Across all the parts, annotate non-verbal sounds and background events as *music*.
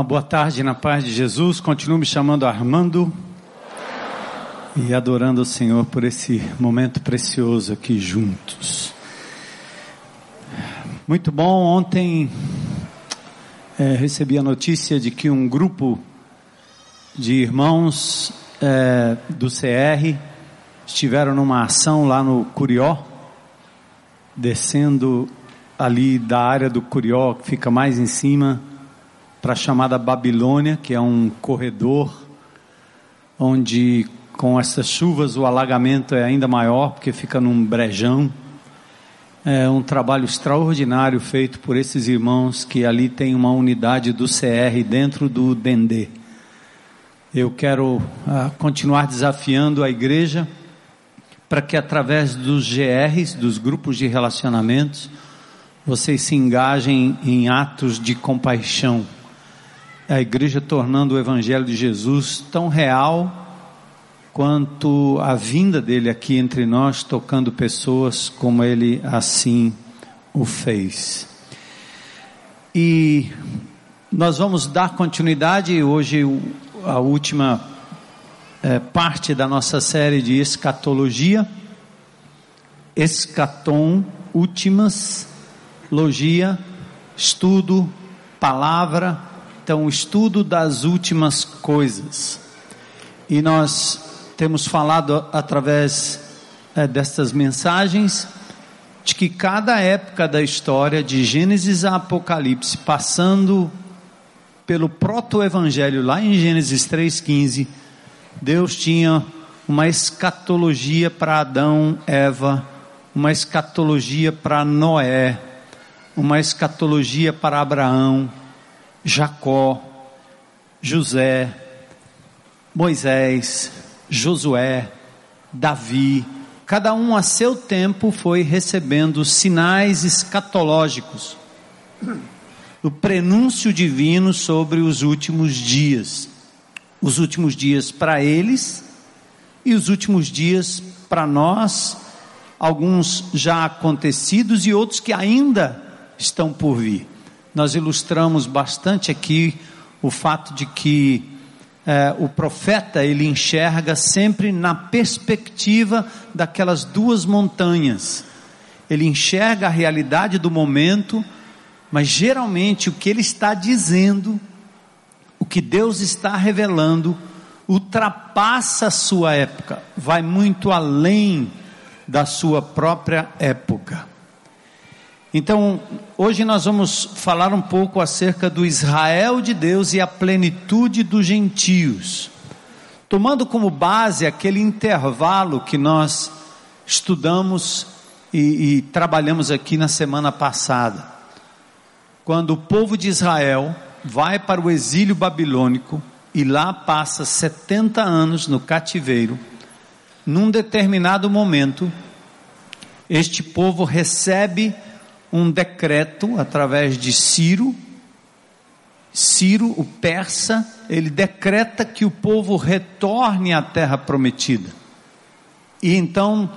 Uma boa tarde na paz de Jesus. Continuo me chamando Armando e adorando o Senhor por esse momento precioso aqui juntos. Muito bom. Ontem é, recebi a notícia de que um grupo de irmãos é, do CR estiveram numa ação lá no Curió, descendo ali da área do Curió, que fica mais em cima para a chamada Babilônia, que é um corredor onde com essas chuvas o alagamento é ainda maior, porque fica num brejão. É um trabalho extraordinário feito por esses irmãos que ali tem uma unidade do CR dentro do Dendê. Eu quero uh, continuar desafiando a igreja para que através dos GRs, dos grupos de relacionamentos, vocês se engajem em atos de compaixão a igreja tornando o Evangelho de Jesus tão real quanto a vinda dele aqui entre nós, tocando pessoas como ele assim o fez. E nós vamos dar continuidade hoje a última é, parte da nossa série de escatologia, escatom, últimas, logia, estudo, palavra, então, o estudo das últimas coisas. E nós temos falado através é, destas mensagens de que cada época da história, de Gênesis a Apocalipse, passando pelo proto-evangelho lá em Gênesis 3,15, Deus tinha uma escatologia para Adão, Eva, uma escatologia para Noé, uma escatologia para Abraão, Jacó, José, Moisés, Josué, Davi, cada um a seu tempo foi recebendo sinais escatológicos, o prenúncio divino sobre os últimos dias, os últimos dias para eles e os últimos dias para nós, alguns já acontecidos e outros que ainda estão por vir nós ilustramos bastante aqui o fato de que é, o profeta ele enxerga sempre na perspectiva daquelas duas montanhas. Ele enxerga a realidade do momento, mas geralmente o que ele está dizendo, o que Deus está revelando, ultrapassa a sua época, vai muito além da sua própria época. Então, hoje nós vamos falar um pouco acerca do Israel de Deus e a plenitude dos gentios, tomando como base aquele intervalo que nós estudamos e, e trabalhamos aqui na semana passada, quando o povo de Israel vai para o exílio babilônico e lá passa 70 anos no cativeiro, num determinado momento, este povo recebe um decreto através de Ciro. Ciro, o persa, ele decreta que o povo retorne à terra prometida. E então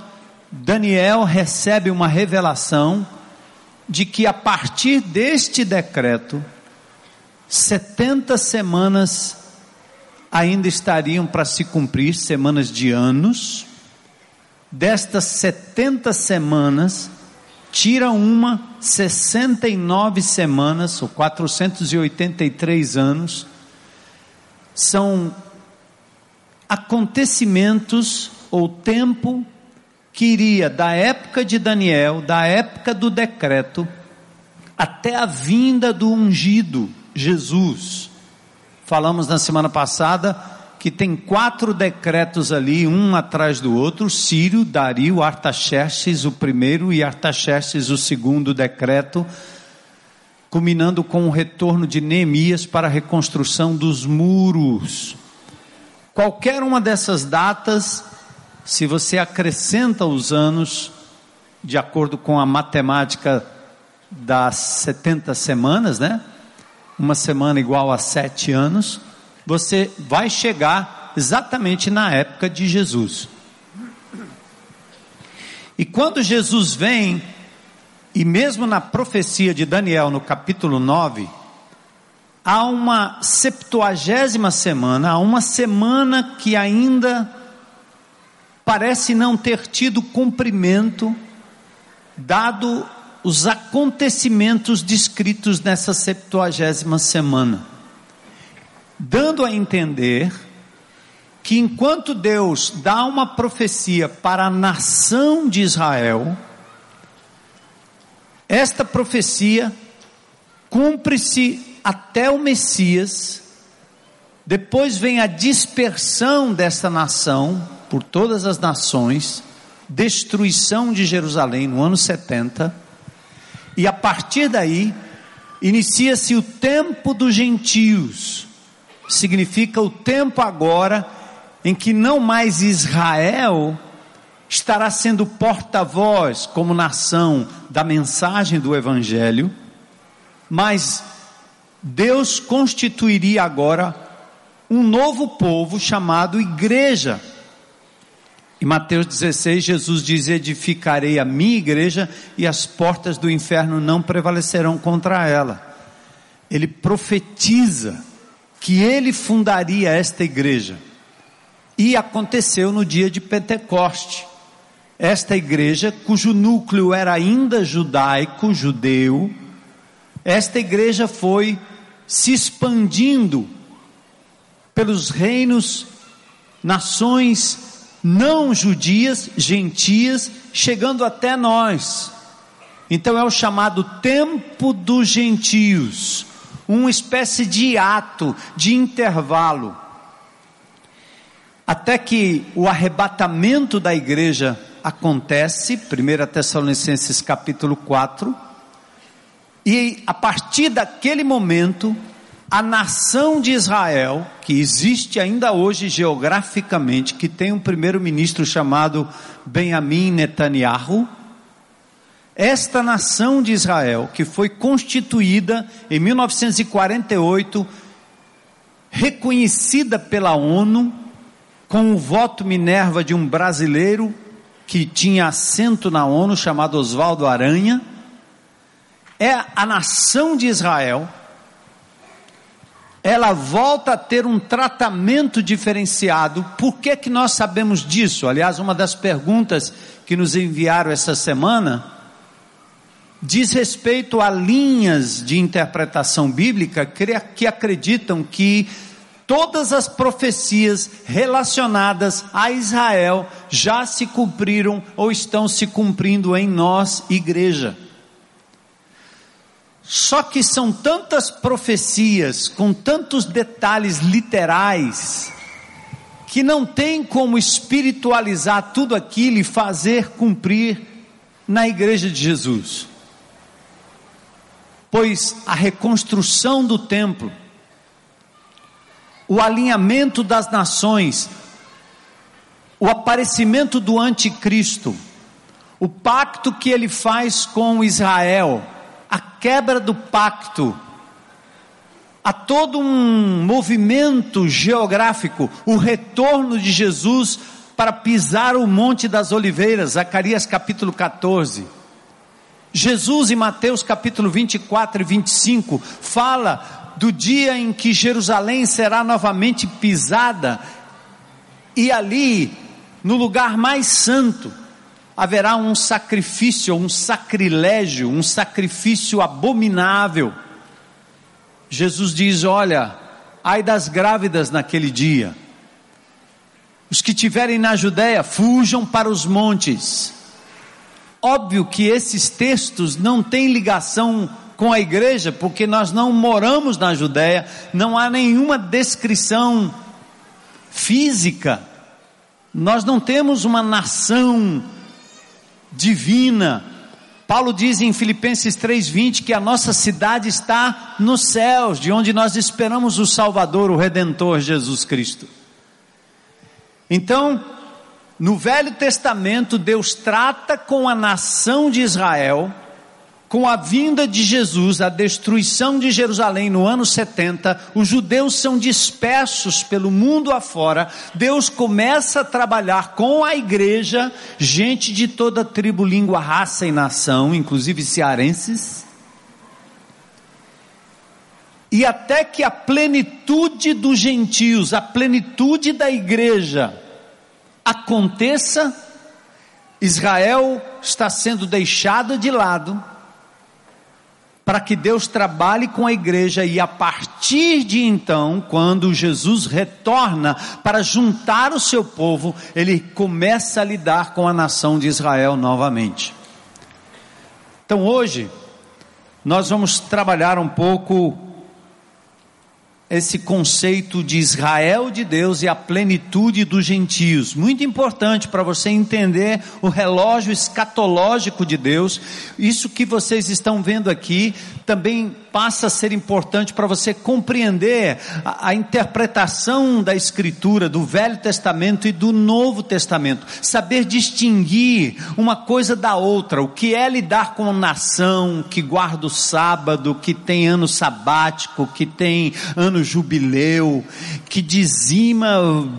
Daniel recebe uma revelação de que a partir deste decreto, 70 semanas ainda estariam para se cumprir, semanas de anos. Destas 70 semanas, tira uma 69 semanas, ou 483 anos, são acontecimentos ou tempo que iria da época de Daniel, da época do decreto, até a vinda do ungido, Jesus. Falamos na semana passada que tem quatro decretos ali, um atrás do outro, Sírio, Dario, Artaxerxes o primeiro e Artaxerxes o segundo decreto, culminando com o retorno de Neemias para a reconstrução dos muros. Qualquer uma dessas datas, se você acrescenta os anos, de acordo com a matemática das 70 semanas, né? Uma semana igual a sete anos, você vai chegar exatamente na época de Jesus. E quando Jesus vem, e mesmo na profecia de Daniel, no capítulo 9, há uma septuagésima semana, há uma semana que ainda parece não ter tido cumprimento, dado os acontecimentos descritos nessa septuagésima semana, dando a entender que enquanto Deus dá uma profecia para a nação de Israel, esta profecia cumpre-se até o Messias, depois vem a dispersão desta nação por todas as nações, destruição de Jerusalém no ano 70, e a partir daí inicia-se o tempo dos gentios, significa o tempo agora em que não mais Israel estará sendo porta-voz como nação da mensagem do Evangelho, mas Deus constituiria agora um novo povo chamado igreja. Em Mateus 16, Jesus diz: Edificarei a minha igreja e as portas do inferno não prevalecerão contra ela. Ele profetiza que ele fundaria esta igreja. E aconteceu no dia de Pentecoste. Esta igreja, cujo núcleo era ainda judaico, judeu, esta igreja foi se expandindo pelos reinos, nações não judias, gentias, chegando até nós. Então é o chamado tempo dos gentios, uma espécie de ato, de intervalo. Até que o arrebatamento da igreja acontece, 1 Tessalonicenses capítulo 4, e a partir daquele momento, a nação de Israel, que existe ainda hoje geograficamente, que tem um primeiro-ministro chamado Benjamin Netanyahu, esta nação de Israel, que foi constituída em 1948, reconhecida pela ONU, com o voto Minerva de um brasileiro que tinha assento na ONU, chamado Oswaldo Aranha, é a nação de Israel, ela volta a ter um tratamento diferenciado. Por que que nós sabemos disso? Aliás, uma das perguntas que nos enviaram essa semana diz respeito a linhas de interpretação bíblica que acreditam que todas as profecias relacionadas a Israel já se cumpriram ou estão se cumprindo em nós, igreja. Só que são tantas profecias, com tantos detalhes literais, que não tem como espiritualizar tudo aquilo e fazer cumprir na igreja de Jesus. Pois a reconstrução do templo, o alinhamento das nações, o aparecimento do anticristo, o pacto que ele faz com Israel, a quebra do pacto, há todo um movimento geográfico, o retorno de Jesus para pisar o Monte das Oliveiras, Zacarias capítulo 14. Jesus em Mateus capítulo 24 e 25 fala do dia em que Jerusalém será novamente pisada, e ali, no lugar mais santo, haverá um sacrifício, um sacrilégio, um sacrifício abominável. Jesus diz: Olha, ai das grávidas naquele dia. Os que tiverem na Judéia, fujam para os montes. Óbvio que esses textos não têm ligação com a igreja, porque nós não moramos na Judéia, não há nenhuma descrição física, nós não temos uma nação divina. Paulo diz em Filipenses 3:20 que a nossa cidade está nos céus, de onde nós esperamos o Salvador, o Redentor Jesus Cristo. Então, no Velho Testamento, Deus trata com a nação de Israel com a vinda de Jesus, a destruição de Jerusalém no ano 70, os judeus são dispersos pelo mundo afora. Deus começa a trabalhar com a igreja, gente de toda tribo, língua, raça e nação, inclusive cearenses. e até que a plenitude dos gentios, a plenitude da igreja aconteça, Israel está sendo deixado de lado para que Deus trabalhe com a igreja e a partir de então, quando Jesus retorna para juntar o seu povo, ele começa a lidar com a nação de Israel novamente. Então hoje, nós vamos trabalhar um pouco esse conceito de Israel de Deus e a plenitude dos gentios. Muito importante para você entender o relógio escatológico de Deus. Isso que vocês estão vendo aqui também passa a ser importante para você compreender a, a, interpretação da Escritura, do Velho Testamento e do Novo Testamento. Saber distinguir uma coisa da outra. O que é lidar com nação que guarda o sábado, que tem ano sabático, que tem ano jubileu, que dizima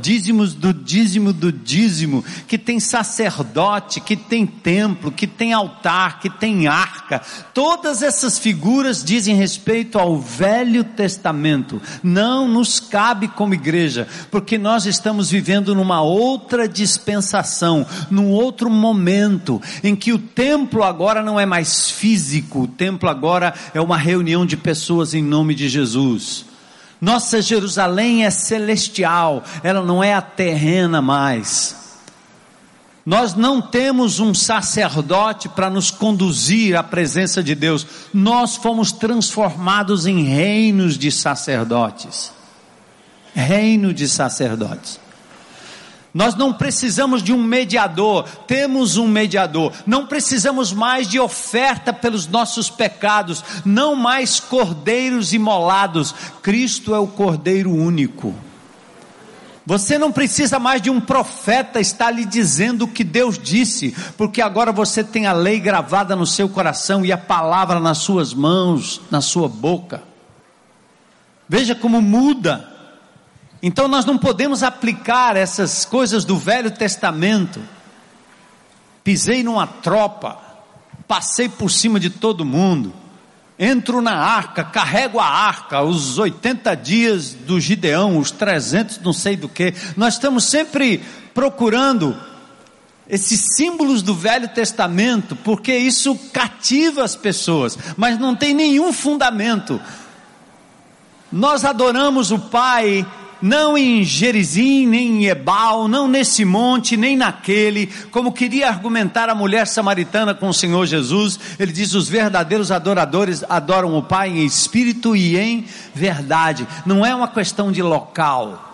dízimos do dízimo do dízimo, que tem sacerdote, que tem templo, que tem altar, que tem arca. Todas essas figuras dizem respeito ao Velho Testamento. Não nos cabe como igreja, porque nós estamos vivendo numa outra dispensação, num outro momento, em que o templo agora não é mais físico, o templo agora é uma reunião de pessoas em nome de Jesus. Nossa Jerusalém é celestial, ela não é a terrena mais. Nós não temos um sacerdote para nos conduzir à presença de Deus. Nós fomos transformados em reinos de sacerdotes. Reino de sacerdotes. Nós não precisamos de um mediador, temos um mediador. Não precisamos mais de oferta pelos nossos pecados, não mais cordeiros imolados. Cristo é o cordeiro único. Você não precisa mais de um profeta estar lhe dizendo o que Deus disse, porque agora você tem a lei gravada no seu coração e a palavra nas suas mãos, na sua boca. Veja como muda. Então nós não podemos aplicar essas coisas do Velho Testamento. Pisei numa tropa, passei por cima de todo mundo entro na arca, carrego a arca, os 80 dias do Gideão, os 300 não sei do que. Nós estamos sempre procurando esses símbolos do Velho Testamento, porque isso cativa as pessoas, mas não tem nenhum fundamento. Nós adoramos o Pai não em Gerizim, nem em Ebal, não nesse monte, nem naquele, como queria argumentar a mulher samaritana com o Senhor Jesus. Ele diz: os verdadeiros adoradores adoram o Pai em espírito e em verdade. Não é uma questão de local.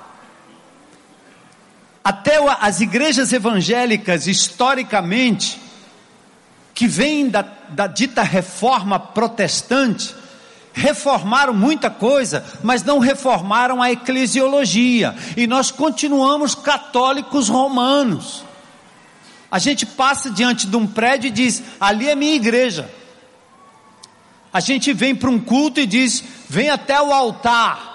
Até as igrejas evangélicas, historicamente, que vêm da, da dita reforma protestante, reformaram muita coisa, mas não reformaram a eclesiologia. E nós continuamos católicos romanos. A gente passa diante de um prédio e diz: ali é minha igreja. A gente vem para um culto e diz: vem até o altar.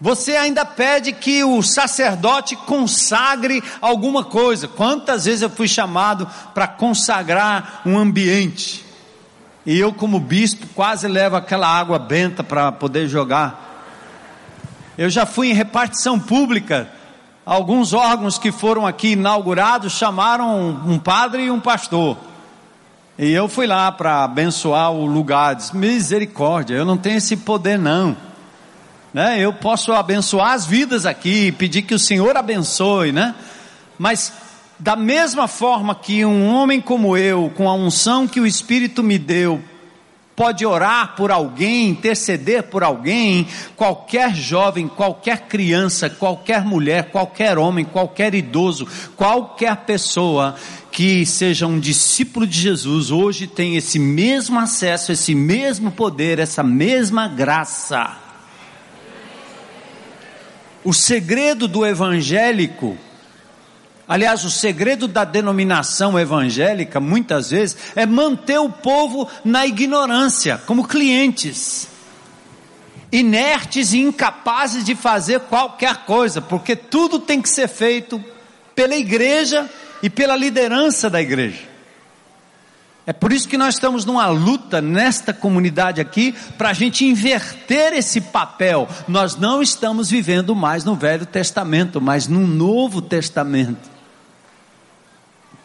Você ainda pede que o sacerdote consagre alguma coisa. Quantas vezes eu fui chamado para consagrar um ambiente? E eu, como bispo, quase levo aquela água benta para poder jogar. Eu já fui em repartição pública. Alguns órgãos que foram aqui inaugurados chamaram um padre e um pastor. E eu fui lá para abençoar o lugar. Disse, misericórdia, eu não tenho esse poder não. Né? Eu posso abençoar as vidas aqui, pedir que o Senhor abençoe, né? Mas da mesma forma que um homem como eu, com a unção que o Espírito me deu, pode orar por alguém, interceder por alguém, qualquer jovem, qualquer criança, qualquer mulher, qualquer homem, qualquer idoso, qualquer pessoa que seja um discípulo de Jesus, hoje tem esse mesmo acesso, esse mesmo poder, essa mesma graça. O segredo do evangélico Aliás, o segredo da denominação evangélica, muitas vezes, é manter o povo na ignorância, como clientes, inertes e incapazes de fazer qualquer coisa, porque tudo tem que ser feito pela igreja e pela liderança da igreja. É por isso que nós estamos numa luta nesta comunidade aqui, para a gente inverter esse papel. Nós não estamos vivendo mais no Velho Testamento, mas no Novo Testamento.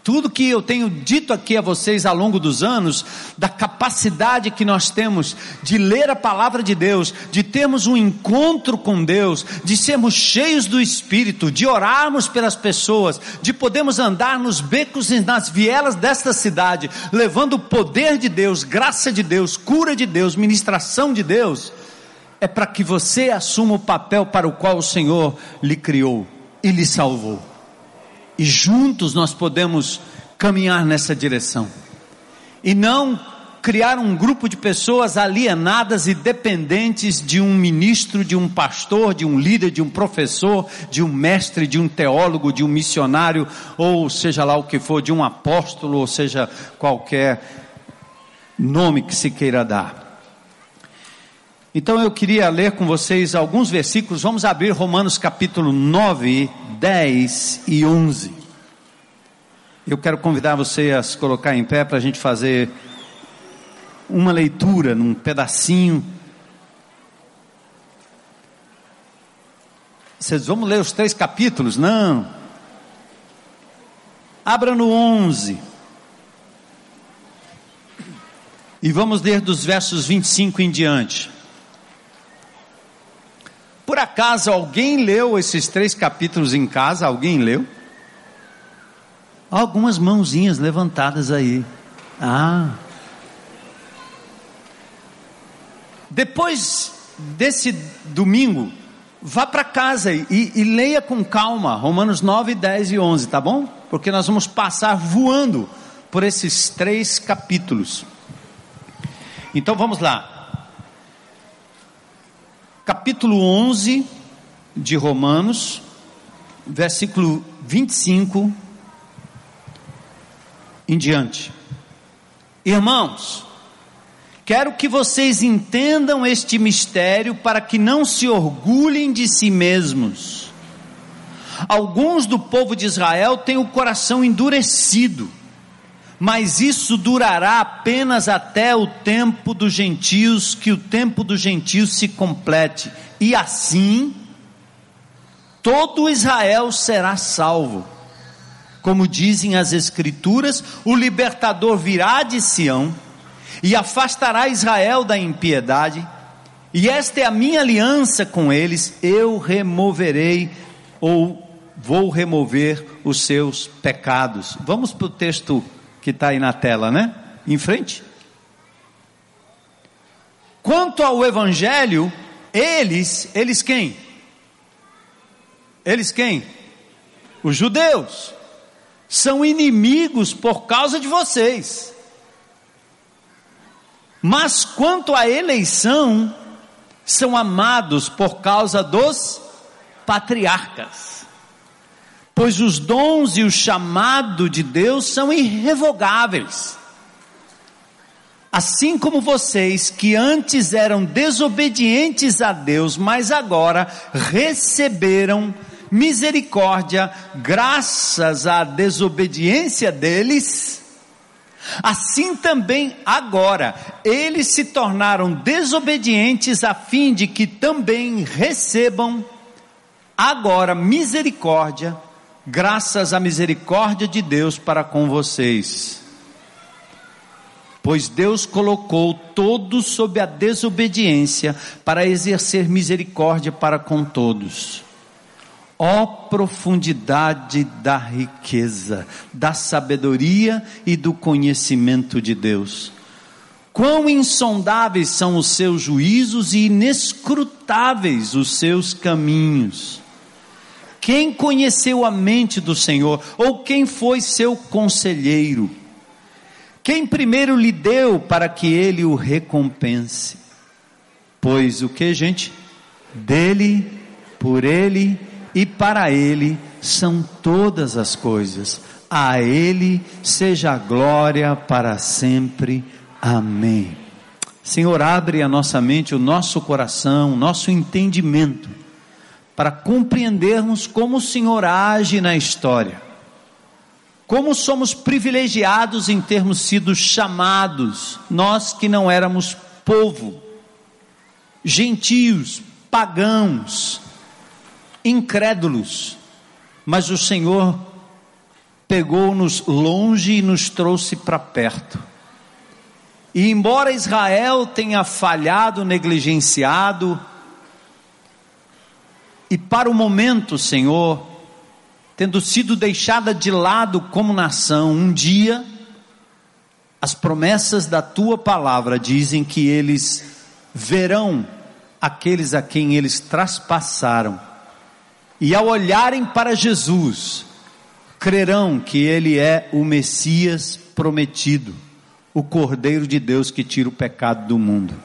Tudo que eu tenho dito aqui a vocês ao longo dos anos, da capacidade que nós temos de ler a palavra de Deus, de termos um encontro com Deus, de sermos cheios do Espírito, de orarmos pelas pessoas, de podermos andar nos becos e nas vielas desta cidade, levando o poder de Deus, graça de Deus, cura de Deus, ministração de Deus, é para que você assuma o papel para o qual o Senhor lhe criou e lhe salvou e juntos nós podemos caminhar nessa direção. E não criar um grupo de pessoas alienadas e dependentes de um ministro, de um pastor, de um líder, de um professor, de um mestre, de um teólogo, de um missionário, ou seja lá o que for, de um apóstolo, ou seja qualquer nome que se queira dar. Então eu queria ler com vocês alguns versículos. Vamos abrir Romanos capítulo 9, 10 e 11. Eu quero convidar você a se colocar em pé para a gente fazer uma leitura num pedacinho. Vocês vamos ler os três capítulos? Não. Abra no 11. E vamos ler dos versos 25 em diante. Por acaso alguém leu esses três capítulos em casa? Alguém leu? Algumas mãozinhas levantadas aí. Ah. Depois desse domingo, vá para casa e, e, leia com calma Romanos 9, 10 e 11, tá bom? Porque nós vamos passar voando por esses três capítulos. Então vamos lá capítulo 11 de Romanos, versículo 25 em diante. Irmãos, quero que vocês entendam este mistério para que não se orgulhem de si mesmos. Alguns do povo de Israel têm o coração endurecido mas isso durará apenas até o tempo dos gentios, que o tempo dos gentios se complete, e assim todo Israel será salvo. Como dizem as Escrituras, o libertador virá de Sião e afastará Israel da impiedade, e esta é a minha aliança com eles: eu removerei ou vou remover os seus pecados. Vamos para o texto que está aí na tela, né? Em frente. Quanto ao Evangelho, eles, eles quem? Eles quem? Os judeus. São inimigos por causa de vocês. Mas quanto à eleição, são amados por causa dos patriarcas pois os dons e o chamado de Deus são irrevogáveis. Assim como vocês que antes eram desobedientes a Deus, mas agora receberam misericórdia graças à desobediência deles, assim também agora eles se tornaram desobedientes a fim de que também recebam agora misericórdia graças à misericórdia de Deus para com vocês. Pois Deus colocou todos sob a desobediência para exercer misericórdia para com todos. Ó profundidade da riqueza, da sabedoria e do conhecimento de Deus. Quão insondáveis são os seus juízos e inescrutáveis os seus caminhos. Quem conheceu a mente do Senhor? Ou quem foi seu conselheiro? Quem primeiro lhe deu para que ele o recompense? Pois o que, gente? Dele, por ele e para ele são todas as coisas. A ele seja a glória para sempre. Amém. Senhor, abre a nossa mente, o nosso coração, o nosso entendimento para compreendermos como o Senhor age na história. Como somos privilegiados em termos sido chamados, nós que não éramos povo, gentios, pagãos, incrédulos, mas o Senhor pegou-nos longe e nos trouxe para perto. E embora Israel tenha falhado, negligenciado, e para o momento, Senhor, tendo sido deixada de lado como nação, um dia, as promessas da tua palavra dizem que eles verão aqueles a quem eles traspassaram, e ao olharem para Jesus, crerão que ele é o Messias prometido, o Cordeiro de Deus que tira o pecado do mundo.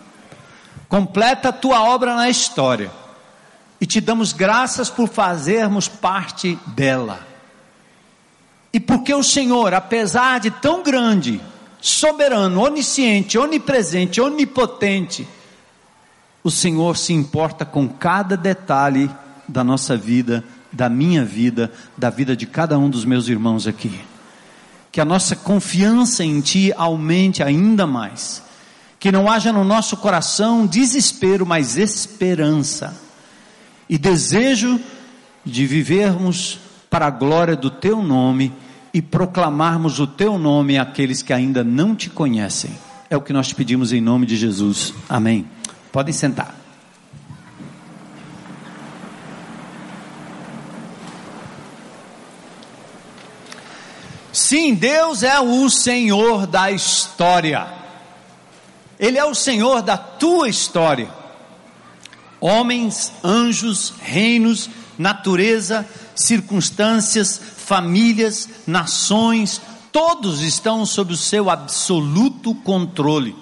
Completa a tua obra na história e te damos graças por fazermos parte dela. E porque o Senhor, apesar de tão grande, soberano, onisciente, onipresente, onipotente, o Senhor se importa com cada detalhe da nossa vida da minha vida, da vida de cada um dos meus irmãos aqui. Que a nossa confiança em Ti aumente ainda mais. Que não haja no nosso coração desespero, mas esperança. E desejo de vivermos para a glória do Teu nome e proclamarmos o Teu nome àqueles que ainda não te conhecem. É o que nós pedimos em nome de Jesus. Amém. Podem sentar. Sim, Deus é o Senhor da história. Ele é o Senhor da tua história. Homens, anjos, reinos, natureza, circunstâncias, famílias, nações, todos estão sob o seu absoluto controle.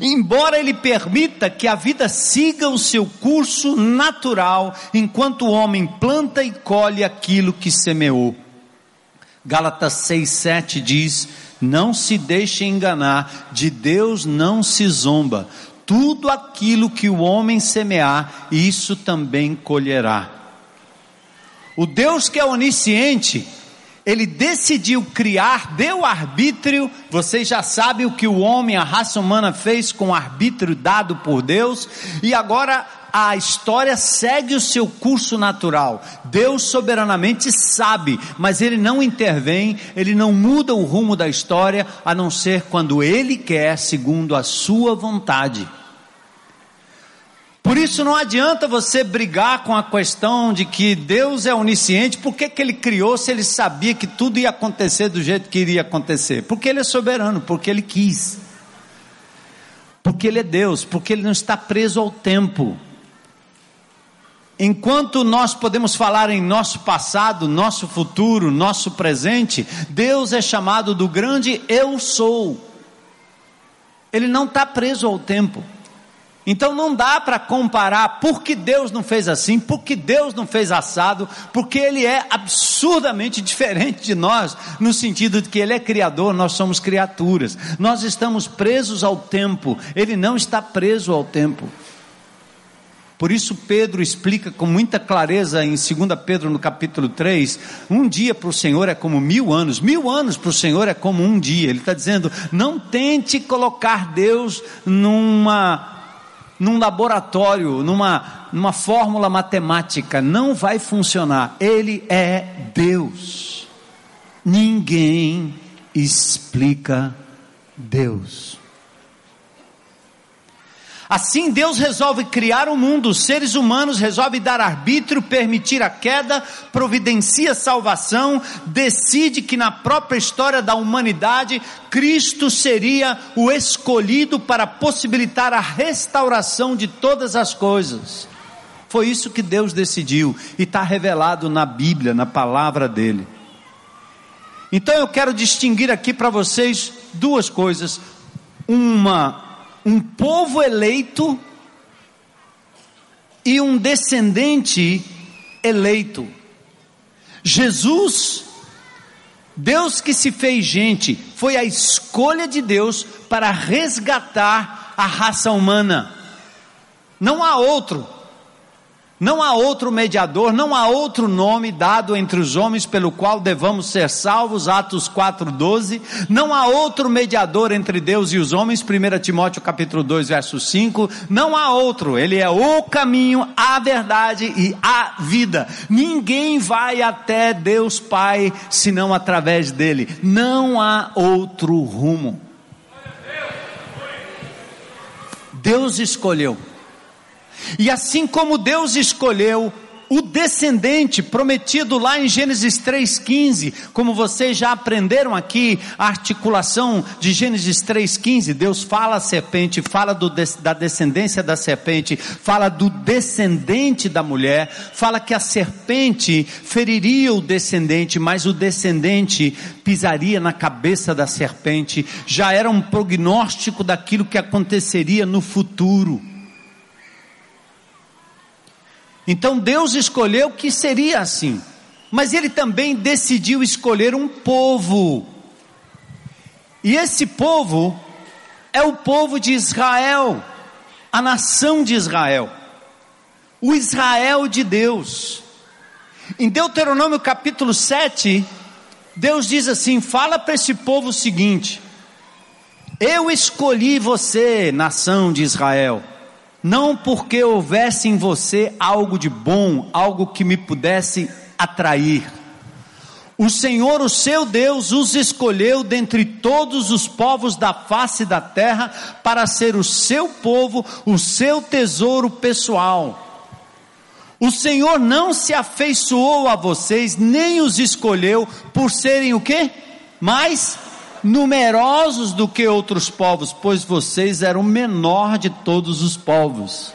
Embora ele permita que a vida siga o seu curso natural, enquanto o homem planta e colhe aquilo que semeou. Gálatas 6,7 diz: Não se deixe enganar, de Deus não se zomba. Tudo aquilo que o homem semear, isso também colherá. O Deus que é onisciente, ele decidiu criar, deu arbítrio. Vocês já sabem o que o homem, a raça humana fez com o arbítrio dado por Deus, e agora a história segue o seu curso natural. Deus soberanamente sabe, mas ele não intervém, ele não muda o rumo da história, a não ser quando ele quer, segundo a sua vontade. Por isso não adianta você brigar com a questão de que Deus é onisciente, por que, que ele criou se ele sabia que tudo ia acontecer do jeito que iria acontecer? Porque ele é soberano, porque ele quis. Porque ele é Deus, porque ele não está preso ao tempo. Enquanto nós podemos falar em nosso passado, nosso futuro, nosso presente, Deus é chamado do grande Eu sou. Ele não está preso ao tempo. Então não dá para comparar por que Deus não fez assim, por que Deus não fez assado, porque Ele é absurdamente *laughs* diferente de nós, no sentido de que Ele é criador, nós somos criaturas. Nós estamos presos ao tempo, Ele não está preso ao tempo. Por isso Pedro explica com muita clareza em 2 Pedro no capítulo 3, um dia para o Senhor é como mil anos, mil anos para o Senhor é como um dia. Ele está dizendo, não tente colocar Deus numa num laboratório, numa, numa fórmula matemática, não vai funcionar. Ele é Deus. Ninguém explica Deus. Assim Deus resolve criar o mundo, os seres humanos resolve dar arbítrio, permitir a queda, providencia salvação, decide que na própria história da humanidade Cristo seria o escolhido para possibilitar a restauração de todas as coisas. Foi isso que Deus decidiu e está revelado na Bíblia, na palavra dele. Então eu quero distinguir aqui para vocês duas coisas: uma um povo eleito e um descendente eleito. Jesus, Deus que se fez gente, foi a escolha de Deus para resgatar a raça humana. Não há outro. Não há outro mediador, não há outro nome dado entre os homens pelo qual devamos ser salvos, Atos 4:12. Não há outro mediador entre Deus e os homens, 1 Timóteo capítulo 2, verso 5. Não há outro, ele é o caminho, a verdade e a vida. Ninguém vai até Deus Pai senão através dele. Não há outro rumo. Deus escolheu e assim como Deus escolheu o descendente prometido lá em Gênesis 3,15, como vocês já aprenderam aqui, a articulação de Gênesis 3,15, Deus fala a serpente, fala do, da descendência da serpente, fala do descendente da mulher, fala que a serpente feriria o descendente, mas o descendente pisaria na cabeça da serpente, já era um prognóstico daquilo que aconteceria no futuro. Então Deus escolheu que seria assim, mas Ele também decidiu escolher um povo, e esse povo é o povo de Israel, a nação de Israel, o Israel de Deus. Em Deuteronômio capítulo 7, Deus diz assim: fala para esse povo o seguinte: Eu escolhi você, nação de Israel não porque houvesse em você algo de bom, algo que me pudesse atrair. O Senhor, o seu Deus, os escolheu dentre todos os povos da face da terra para ser o seu povo, o seu tesouro pessoal. O Senhor não se afeiçoou a vocês, nem os escolheu por serem o quê? Mais numerosos do que outros povos, pois vocês eram o menor de todos os povos.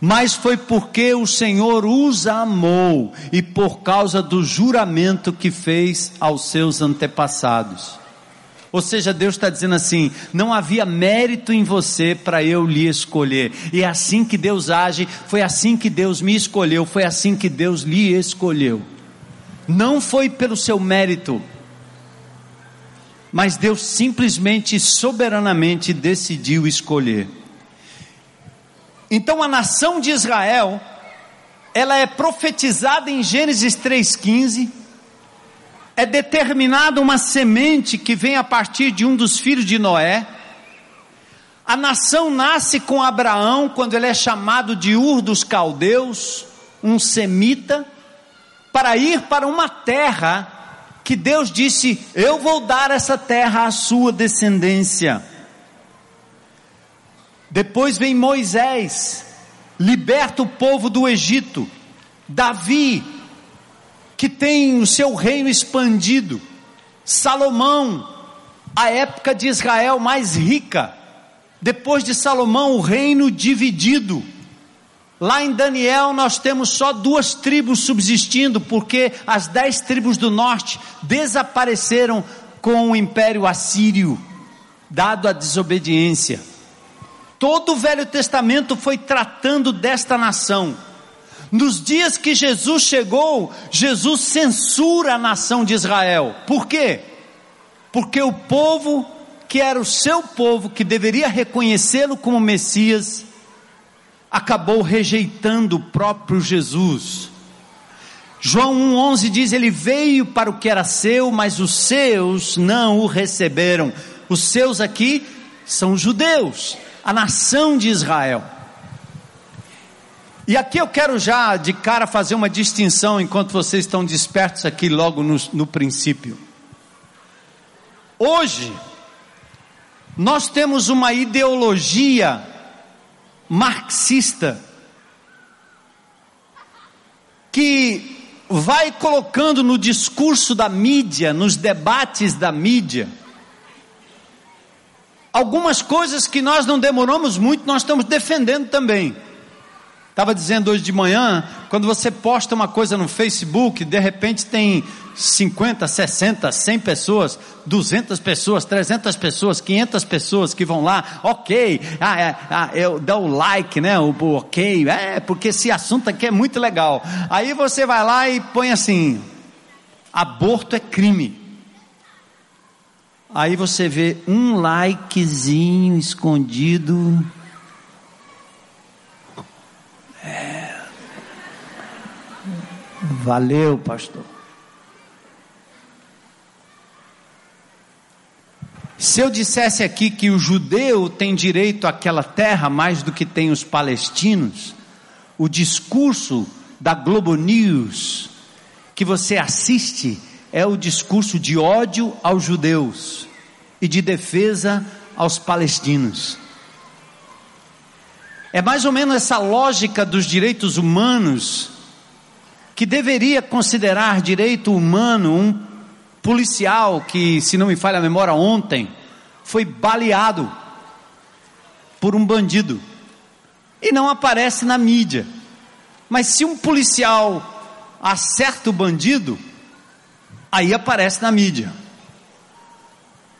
Mas foi porque o Senhor os amou e por causa do juramento que fez aos seus antepassados. Ou seja, Deus está dizendo assim: não havia mérito em você para eu lhe escolher. E é assim que Deus age, foi assim que Deus me escolheu, foi assim que Deus lhe escolheu. Não foi pelo seu mérito, mas Deus simplesmente, soberanamente decidiu escolher. Então a nação de Israel, ela é profetizada em Gênesis 3,15, é determinada uma semente que vem a partir de um dos filhos de Noé. A nação nasce com Abraão quando ele é chamado de Ur dos Caldeus, um semita, para ir para uma terra que Deus disse: Eu vou dar essa terra à sua descendência. Depois vem Moisés, liberta o povo do Egito. Davi, que tem o seu reino expandido. Salomão, a época de Israel mais rica. Depois de Salomão, o reino dividido. Lá em Daniel nós temos só duas tribos subsistindo, porque as dez tribos do norte desapareceram com o império assírio, dado a desobediência. Todo o Velho Testamento foi tratando desta nação. Nos dias que Jesus chegou, Jesus censura a nação de Israel. Por quê? Porque o povo, que era o seu povo, que deveria reconhecê-lo como Messias, acabou rejeitando o próprio Jesus. João 1,11 diz: Ele veio para o que era seu, mas os seus não o receberam. Os seus aqui são os judeus, a nação de Israel. E aqui eu quero já de cara fazer uma distinção enquanto vocês estão despertos aqui logo no, no princípio. Hoje, nós temos uma ideologia marxista que vai colocando no discurso da mídia, nos debates da mídia, algumas coisas que nós não demoramos muito, nós estamos defendendo também. Estava dizendo hoje de manhã, quando você posta uma coisa no Facebook, de repente tem 50, 60, 100 pessoas, 200 pessoas, 300 pessoas, 500 pessoas que vão lá, ok, ah, é, ah, eu dá o like, né, o, o ok, é, porque esse assunto aqui é muito legal. Aí você vai lá e põe assim, aborto é crime. Aí você vê um likezinho escondido. Valeu, pastor. Se eu dissesse aqui que o judeu tem direito àquela terra mais do que tem os palestinos, o discurso da Globo News que você assiste é o discurso de ódio aos judeus e de defesa aos palestinos. É mais ou menos essa lógica dos direitos humanos que deveria considerar direito humano um policial que, se não me falha a memória, ontem foi baleado por um bandido e não aparece na mídia. Mas se um policial acerta o bandido, aí aparece na mídia.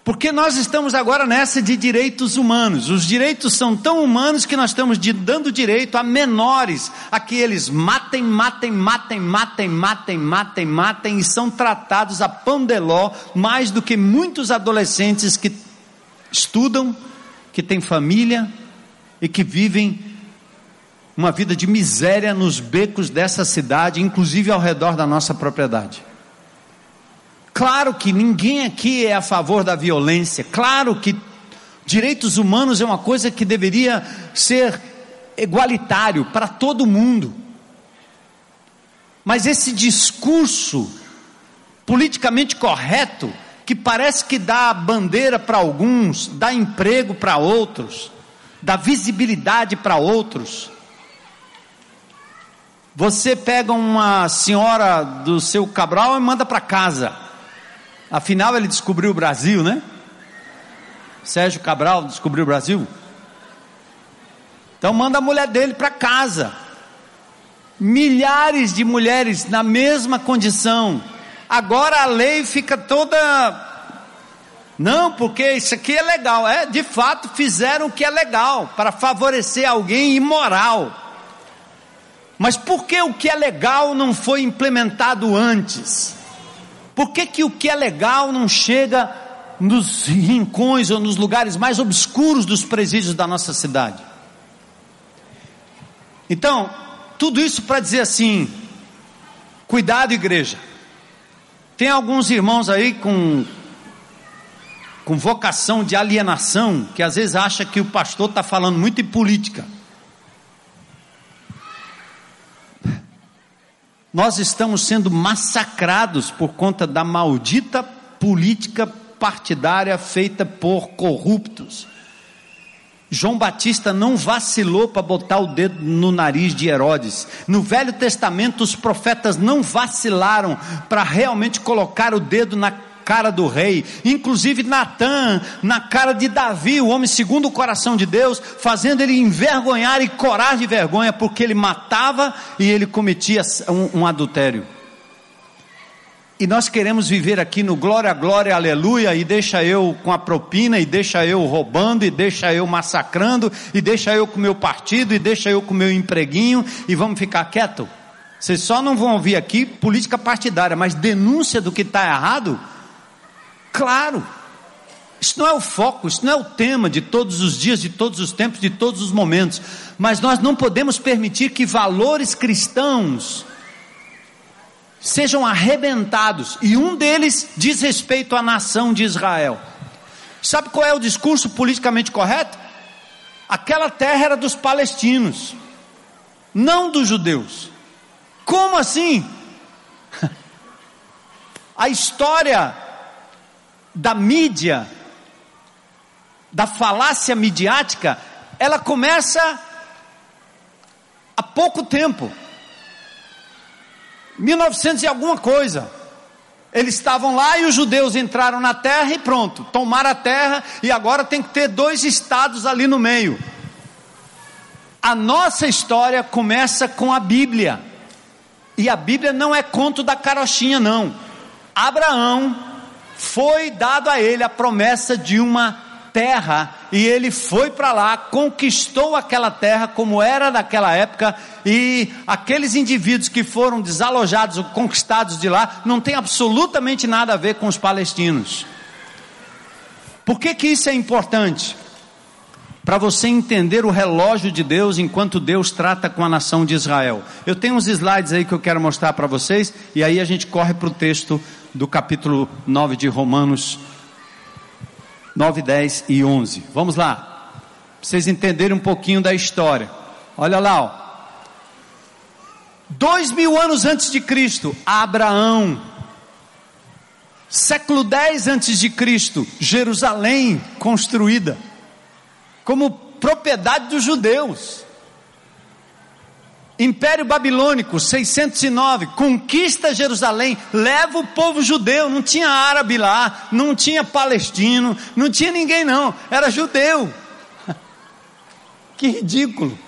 Porque nós estamos agora nessa de direitos humanos. Os direitos são tão humanos que nós estamos dando direito a menores, a que eles matem, matem, matem, matem, matem, matem, matem e são tratados a pandeló mais do que muitos adolescentes que estudam, que têm família e que vivem uma vida de miséria nos becos dessa cidade, inclusive ao redor da nossa propriedade. Claro que ninguém aqui é a favor da violência, claro que direitos humanos é uma coisa que deveria ser igualitário para todo mundo. Mas esse discurso politicamente correto, que parece que dá bandeira para alguns, dá emprego para outros, dá visibilidade para outros. Você pega uma senhora do seu Cabral e manda para casa. Afinal, ele descobriu o Brasil, né? Sérgio Cabral descobriu o Brasil. Então, manda a mulher dele para casa. Milhares de mulheres na mesma condição. Agora a lei fica toda. Não, porque isso aqui é legal. É, de fato, fizeram o que é legal para favorecer alguém imoral. Mas por que o que é legal não foi implementado antes? Por que, que o que é legal não chega nos rincões ou nos lugares mais obscuros dos presídios da nossa cidade? Então, tudo isso para dizer assim: cuidado, igreja. Tem alguns irmãos aí com, com vocação de alienação que às vezes acha que o pastor está falando muito em política. Nós estamos sendo massacrados por conta da maldita política partidária feita por corruptos. João Batista não vacilou para botar o dedo no nariz de Herodes. No Velho Testamento, os profetas não vacilaram para realmente colocar o dedo na cara do rei, inclusive Natã, na cara de Davi, o homem segundo o coração de Deus, fazendo ele envergonhar e corar de vergonha, porque ele matava e ele cometia um, um adultério. E nós queremos viver aqui no glória, glória, aleluia, e deixa eu com a propina, e deixa eu roubando, e deixa eu massacrando, e deixa eu com o meu partido, e deixa eu com o meu empreguinho, e vamos ficar quieto. Vocês só não vão ouvir aqui política partidária, mas denúncia do que está errado, Claro, isso não é o foco, isso não é o tema de todos os dias, de todos os tempos, de todos os momentos, mas nós não podemos permitir que valores cristãos sejam arrebentados, e um deles diz respeito à nação de Israel. Sabe qual é o discurso politicamente correto? Aquela terra era dos palestinos, não dos judeus. Como assim? *laughs* A história da mídia, da falácia midiática, ela começa há pouco tempo. 1900 e alguma coisa. Eles estavam lá e os judeus entraram na terra e pronto, tomaram a terra e agora tem que ter dois estados ali no meio. A nossa história começa com a Bíblia. E a Bíblia não é conto da carochinha, não. Abraão foi dado a ele a promessa de uma terra e ele foi para lá, conquistou aquela terra como era naquela época e aqueles indivíduos que foram desalojados ou conquistados de lá não tem absolutamente nada a ver com os palestinos. Por que que isso é importante? para você entender o relógio de Deus enquanto Deus trata com a nação de Israel. Eu tenho uns slides aí que eu quero mostrar para vocês, e aí a gente corre para o texto do capítulo 9 de Romanos 9, 10 e 11. Vamos lá, para vocês entenderem um pouquinho da história. Olha lá, ó. Dois mil anos antes de Cristo, Abraão. Século 10 antes de Cristo, Jerusalém construída como propriedade dos judeus. Império Babilônico, 609, conquista Jerusalém, leva o povo judeu, não tinha árabe lá, não tinha palestino, não tinha ninguém não, era judeu. *laughs* Que ridículo.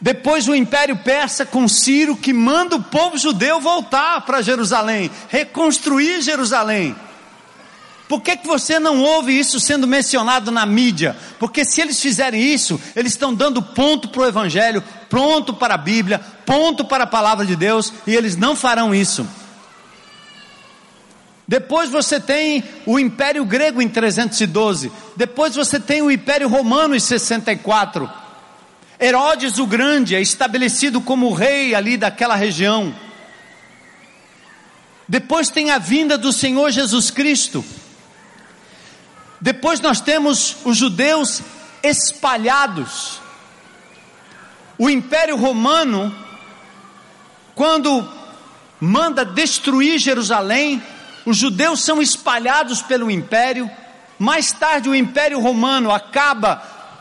Depois o Império Persa com Ciro que manda o povo judeu voltar para Jerusalém, reconstruir Jerusalém. Por que, que você não ouve isso sendo mencionado na mídia? Porque se eles fizerem isso, eles estão dando ponto para o Evangelho, pronto para a Bíblia, ponto para a palavra de Deus, e eles não farão isso. Depois você tem o Império Grego em 312. Depois você tem o Império Romano em 64. Herodes o Grande é estabelecido como rei ali daquela região. Depois tem a vinda do Senhor Jesus Cristo. Depois nós temos os judeus espalhados. O Império Romano, quando manda destruir Jerusalém, os judeus são espalhados pelo império. Mais tarde, o Império Romano acaba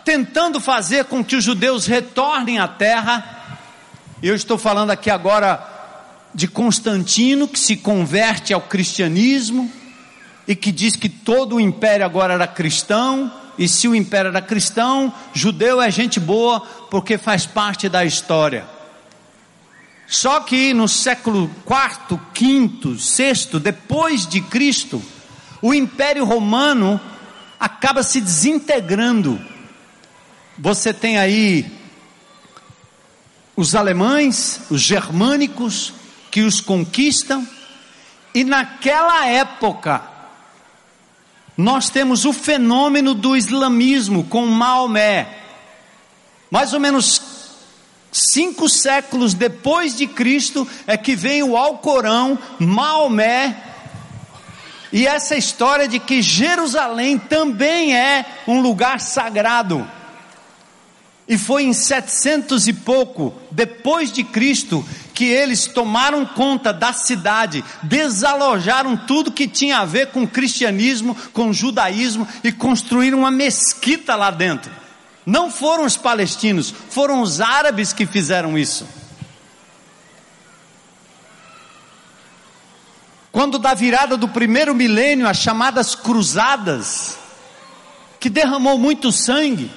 tentando fazer com que os judeus retornem à terra. Eu estou falando aqui agora de Constantino, que se converte ao cristianismo e que diz que todo o império agora era cristão, e se o império era cristão, judeu é gente boa porque faz parte da história. Só que no século IV, V, VI, depois de Cristo, o Império Romano acaba se desintegrando. Você tem aí os alemães, os germânicos, que os conquistam, e naquela época, nós temos o fenômeno do islamismo com Maomé. Mais ou menos cinco séculos depois de Cristo é que vem o Alcorão, Maomé, e essa história de que Jerusalém também é um lugar sagrado. E foi em 700 e pouco depois de Cristo que eles tomaram conta da cidade, desalojaram tudo que tinha a ver com cristianismo, com judaísmo e construíram uma mesquita lá dentro. Não foram os palestinos, foram os árabes que fizeram isso. Quando da virada do primeiro milênio, as chamadas cruzadas, que derramou muito sangue,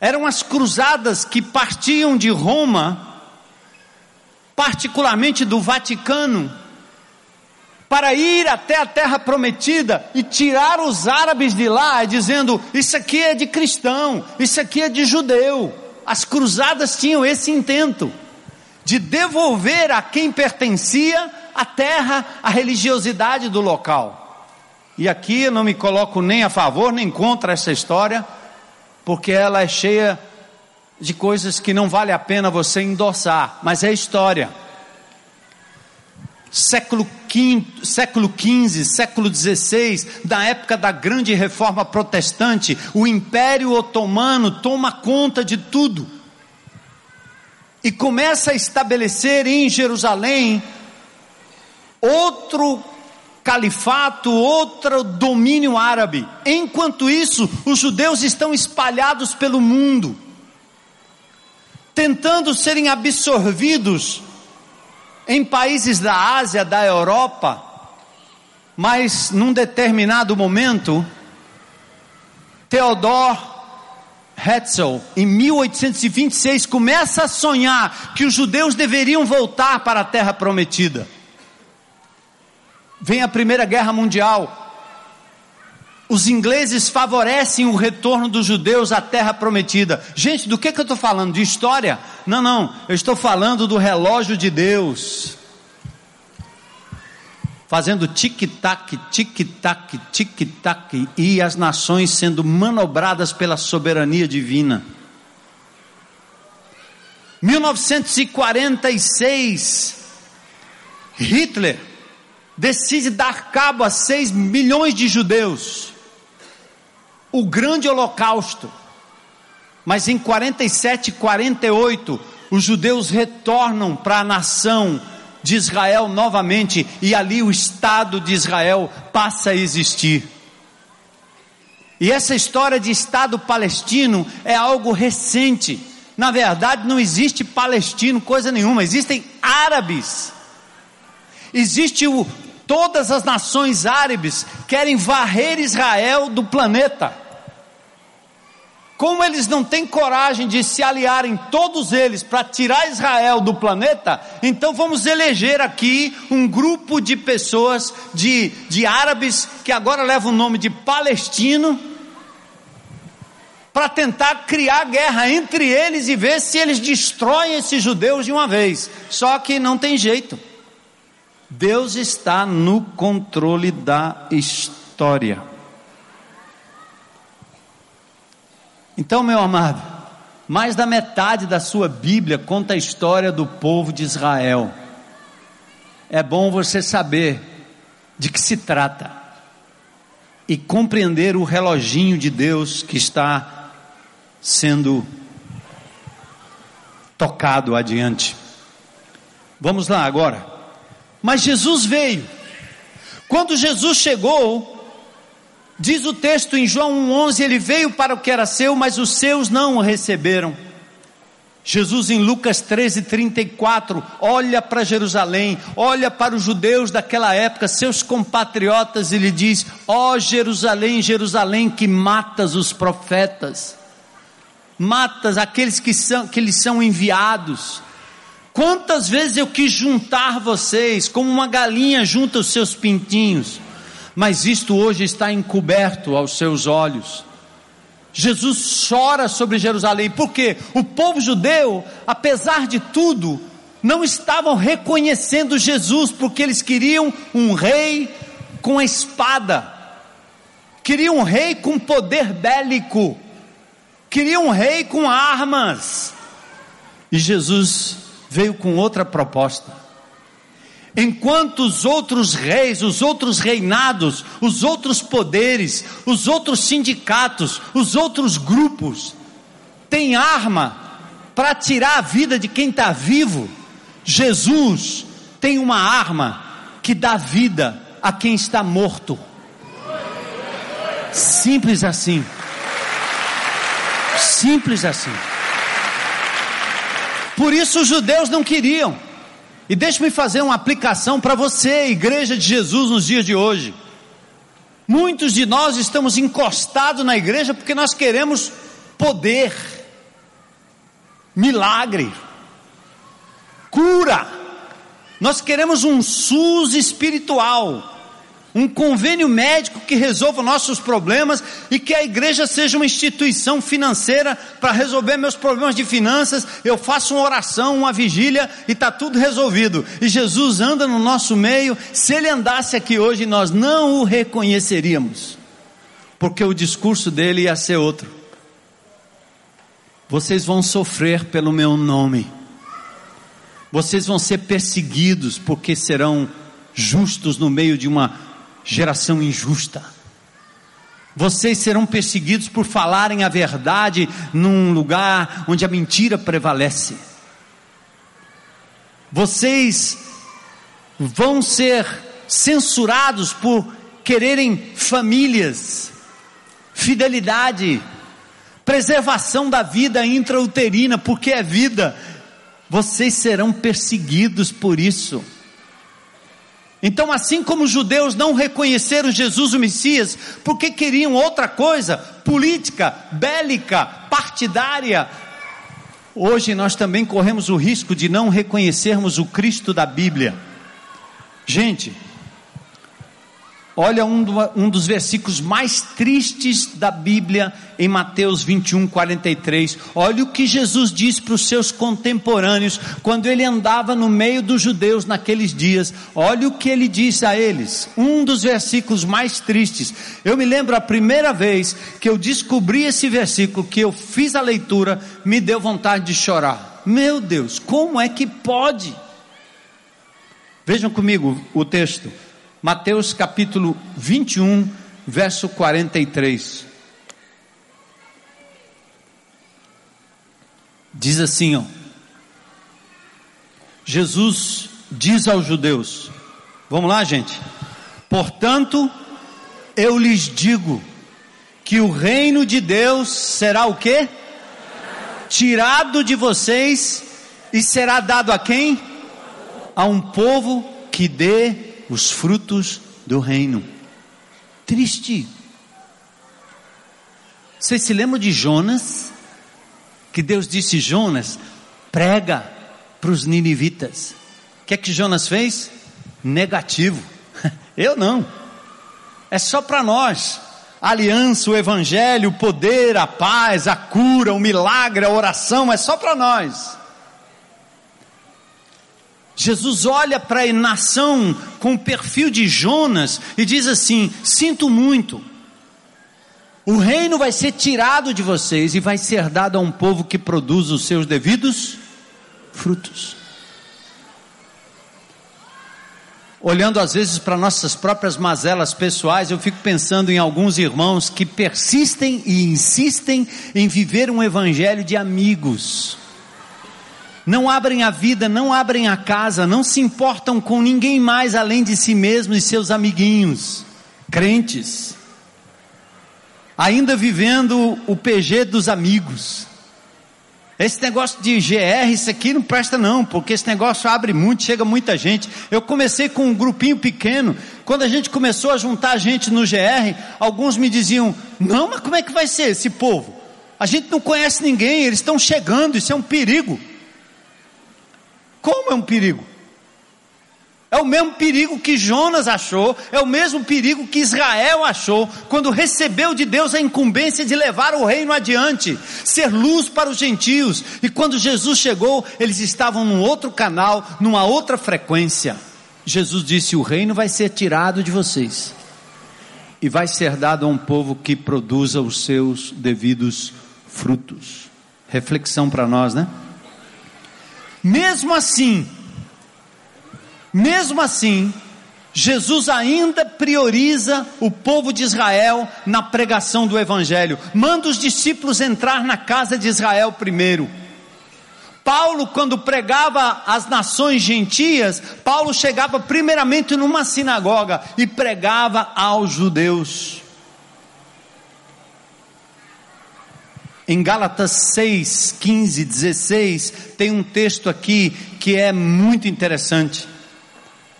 eram as cruzadas que partiam de Roma, particularmente do Vaticano, para ir até a terra prometida e tirar os árabes de lá, dizendo: Isso aqui é de cristão, isso aqui é de judeu. As cruzadas tinham esse intento de devolver a quem pertencia a terra, a religiosidade do local. E aqui eu não me coloco nem a favor nem contra essa história, porque ela é cheia de coisas que não vale a pena você endossar, mas é história. Século V, século XV, século XVI, da época da grande reforma protestante, o Império Otomano toma conta de tudo e começa a estabelecer em Jerusalém outro califato, outro domínio árabe. Enquanto isso, os judeus estão espalhados pelo mundo, tentando serem absorvidos em países da Ásia, da Europa, mas num determinado momento, Theodor Herzl, em 1826, começa a sonhar que os judeus deveriam voltar para a terra prometida vem a Primeira Guerra Mundial. Os ingleses favorecem o retorno dos judeus à terra prometida. Gente, do que, que eu estou falando? De história? Não, não, eu estou falando do relógio de Deus. fazendo tic-tac, tic-tac, tic-tac, e as nações sendo manobradas pela soberania divina. 1946, Hitler decide dar cabo a 6 milhões de judeus. O grande holocausto. Mas em 47 e 48, os judeus retornam para a nação de Israel novamente e ali o Estado de Israel passa a existir. E essa história de Estado palestino é algo recente. Na verdade, não existe palestino, coisa nenhuma, existem árabes. Existe o, todas as nações árabes querem varrer Israel do planeta. Como eles não têm coragem de se aliarem todos eles para tirar Israel do planeta, então vamos eleger aqui um grupo de pessoas, de, de árabes, que agora levam o nome de palestino, para tentar criar guerra entre eles e ver se eles destroem esses judeus de uma vez. Só que não tem jeito. Deus está no controle da história. Então, meu amado, mais da metade da sua Bíblia conta a história do povo de Israel. É bom você saber de que se trata e compreender o reloginho de Deus que está sendo tocado adiante. Vamos lá agora. Mas Jesus veio. Quando Jesus chegou, Diz o texto em João 1,11: Ele veio para o que era seu, mas os seus não o receberam. Jesus em Lucas 13, 34, olha para Jerusalém, olha para os judeus daquela época, seus compatriotas, e lhe diz: Ó oh, Jerusalém, Jerusalém, que matas os profetas, matas aqueles que, são, que lhes são enviados. Quantas vezes eu quis juntar vocês, como uma galinha junta os seus pintinhos, mas isto hoje está encoberto aos seus olhos. Jesus chora sobre Jerusalém, porque o povo judeu, apesar de tudo, não estavam reconhecendo Jesus, porque eles queriam um rei com a espada, queriam um rei com poder bélico, queriam um rei com armas. E Jesus veio com outra proposta. Enquanto os outros reis, os outros reinados, os outros poderes, os outros sindicatos, os outros grupos têm arma para tirar a vida de quem está vivo, Jesus tem uma arma que dá vida a quem está morto. Simples assim. Simples assim. Por isso os judeus não queriam. E deixe-me fazer uma aplicação para você, igreja de Jesus, nos dias de hoje. Muitos de nós estamos encostados na igreja porque nós queremos poder, milagre, cura. Nós queremos um SUS espiritual um convênio médico que resolva nossos problemas e que a igreja seja uma instituição financeira para resolver meus problemas de finanças. Eu faço uma oração, uma vigília e está tudo resolvido. E Jesus anda no nosso meio. Se ele andasse aqui hoje, nós não o reconheceríamos, porque o discurso dele ia ser outro. Vocês vão sofrer pelo meu nome. Vocês vão ser perseguidos porque serão justos no meio de uma geração injusta. Vocês serão perseguidos por falarem a verdade num lugar onde a mentira prevalece. Vocês vão ser censurados por quererem famílias, fidelidade, preservação da vida intrauterina, porque é vida. Vocês serão perseguidos por isso. Então, assim como os judeus não reconheceram Jesus o Messias, porque queriam outra coisa, política, bélica, partidária, hoje nós também corremos o risco de não reconhecermos o Cristo da Bíblia. Gente, Olha um, do, um, dos versículos mais tristes da Bíblia em Mateus 21, 43. Olha o que Jesus disse para os seus contemporâneos quando ele andava no meio dos judeus naqueles dias. Olha o que ele disse a eles. Um dos versículos mais tristes. Eu me lembro a primeira vez que eu descobri esse versículo, que eu fiz a leitura, me deu vontade de chorar. Meu Deus, como é que pode? Vejam comigo o texto. Mateus capítulo 21, verso 43. Diz assim, ó. Jesus diz aos judeus: Vamos lá, gente. Portanto, eu lhes digo que o reino de Deus será o quê? Tirado de vocês e será dado a quem? A um povo que dê os frutos do reino. Triste. Vocês se lembram de Jonas? Que Deus disse: Jonas, prega para os ninivitas. O que é que Jonas fez? Negativo. *laughs* Eu não. É só para nós. A aliança, o evangelho, o poder, a paz, a cura, o milagre, a oração, é só para nós. Jesus olha para a nação com o perfil de Jonas e diz assim: Sinto muito, o reino vai ser tirado de vocês e vai ser dado a um povo que produz os seus devidos frutos. Olhando às vezes para nossas próprias mazelas pessoais, eu fico pensando em alguns irmãos que persistem e insistem em viver um evangelho de amigos não abrem a vida, não abrem a casa, não se importam com ninguém mais além de si mesmos e seus amiguinhos, crentes, ainda vivendo o PG dos amigos. Esse negócio de GR, isso aqui não presta não, porque esse negócio abre muito, chega muita gente. Eu comecei com um grupinho pequeno, quando a gente começou a juntar gente no GR, alguns me diziam: Não, mas como é que vai ser esse povo? A gente não conhece ninguém, eles estão chegando, isso é um perigo. Como é um perigo? É o mesmo perigo que Jonas achou, é o mesmo perigo que Israel achou quando recebeu de Deus a incumbência de levar o reino adiante, ser luz para os gentios. E quando Jesus chegou, eles estavam num outro canal, numa outra frequência. Jesus disse: O reino vai ser tirado de vocês e vai ser dado a um povo que produza os seus devidos frutos. Reflexão para nós, né? Mesmo assim, mesmo assim, Jesus ainda prioriza o povo de Israel na pregação do Evangelho. Manda os discípulos entrar na casa de Israel primeiro. Paulo, quando pregava às nações gentias, Paulo chegava primeiramente numa sinagoga e pregava aos judeus. Em Gálatas 6, 15, 16, tem um texto aqui que é muito interessante.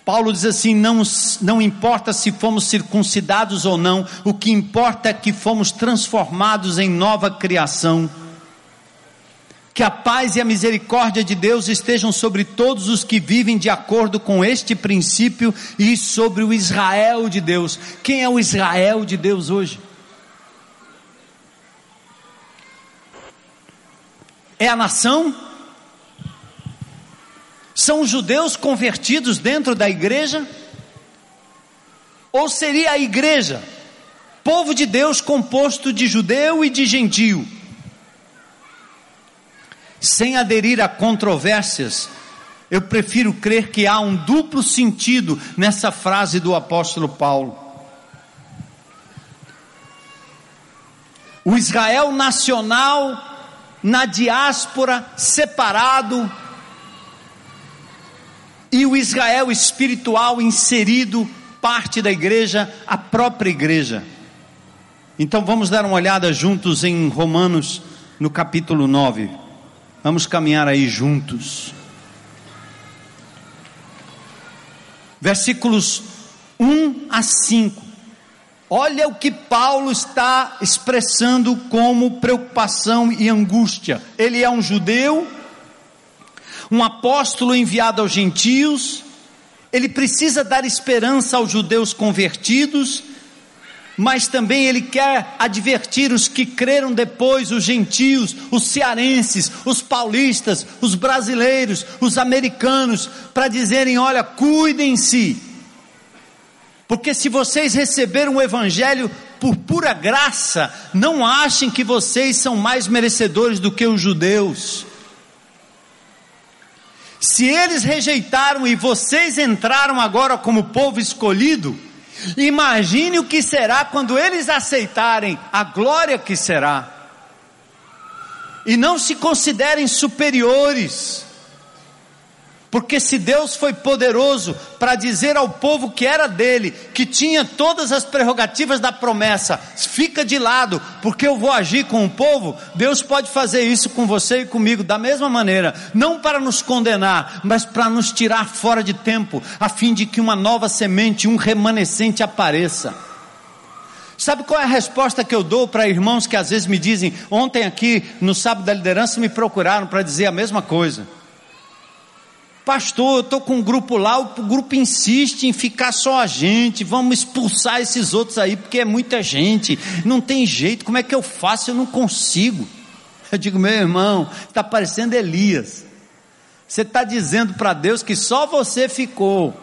Paulo diz assim: não, não importa se fomos circuncidados ou não, o que importa é que fomos transformados em nova criação. Que a paz e a misericórdia de Deus estejam sobre todos os que vivem de acordo com este princípio e sobre o Israel de Deus. Quem é o Israel de Deus hoje? É a nação? São os judeus convertidos dentro da igreja? Ou seria a igreja, povo de Deus composto de judeu e de gentio? Sem aderir a controvérsias, eu prefiro crer que há um duplo sentido nessa frase do apóstolo Paulo. O Israel nacional na diáspora, separado, e o Israel espiritual inserido, parte da igreja, a própria igreja. Então vamos dar uma olhada juntos em Romanos, no capítulo 9. Vamos caminhar aí juntos. Versículos 1 a 5. Olha o que Paulo está expressando como preocupação e angústia. Ele é um judeu, um apóstolo enviado aos gentios, Ele precisa dar esperança aos judeus convertidos, mas também ele quer advertir os que creram depois, os gentios, os cearenses, os paulistas, os brasileiros, os americanos, para dizerem: olha, cuidem-se, porque se vocês receberam o Evangelho por pura graça, não achem que vocês são mais merecedores do que os judeus. Se eles rejeitaram e vocês entraram agora como povo escolhido, imagine o que será quando eles aceitarem a glória que será. E não se considerem superiores. Porque se Deus foi poderoso para dizer ao povo que era dele, que tinha todas as prerrogativas da promessa, fica de lado, porque eu vou agir com o povo, Deus pode fazer isso com você e comigo da mesma maneira, não para nos condenar, mas para nos tirar fora de tempo, a fim de que uma nova semente, um remanescente apareça. Sabe qual é a resposta que eu dou para irmãos que às vezes me dizem, ontem aqui no sábado da liderança me procuraram para dizer a mesma coisa. Pastor, eu estou com um grupo lá, o grupo insiste em ficar só a gente, vamos expulsar esses outros aí, porque é muita gente, não tem jeito, como é que eu faço? Eu não consigo. Eu digo, meu irmão, está parecendo Elias. Você está dizendo para Deus que só você ficou,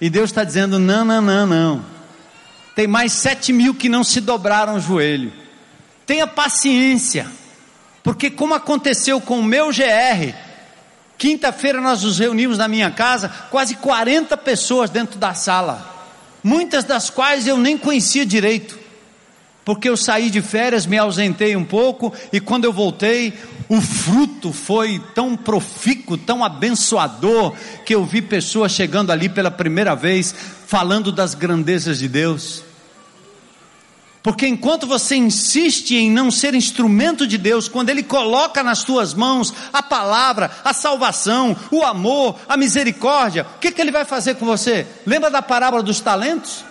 e Deus está dizendo: não, não, não, não. Tem mais sete mil que não se dobraram o joelho. Tenha paciência, porque como aconteceu com o meu GR, Quinta-feira nós nos reunimos na minha casa, quase 40 pessoas dentro da sala, muitas das quais eu nem conhecia direito, porque eu saí de férias, me ausentei um pouco e quando eu voltei, o fruto foi tão profícuo, tão abençoador, que eu vi pessoas chegando ali pela primeira vez, falando das grandezas de Deus. Porque enquanto você insiste em não ser instrumento de Deus, quando Ele coloca nas tuas mãos a palavra, a salvação, o amor, a misericórdia, o que, que Ele vai fazer com você? Lembra da parábola dos talentos?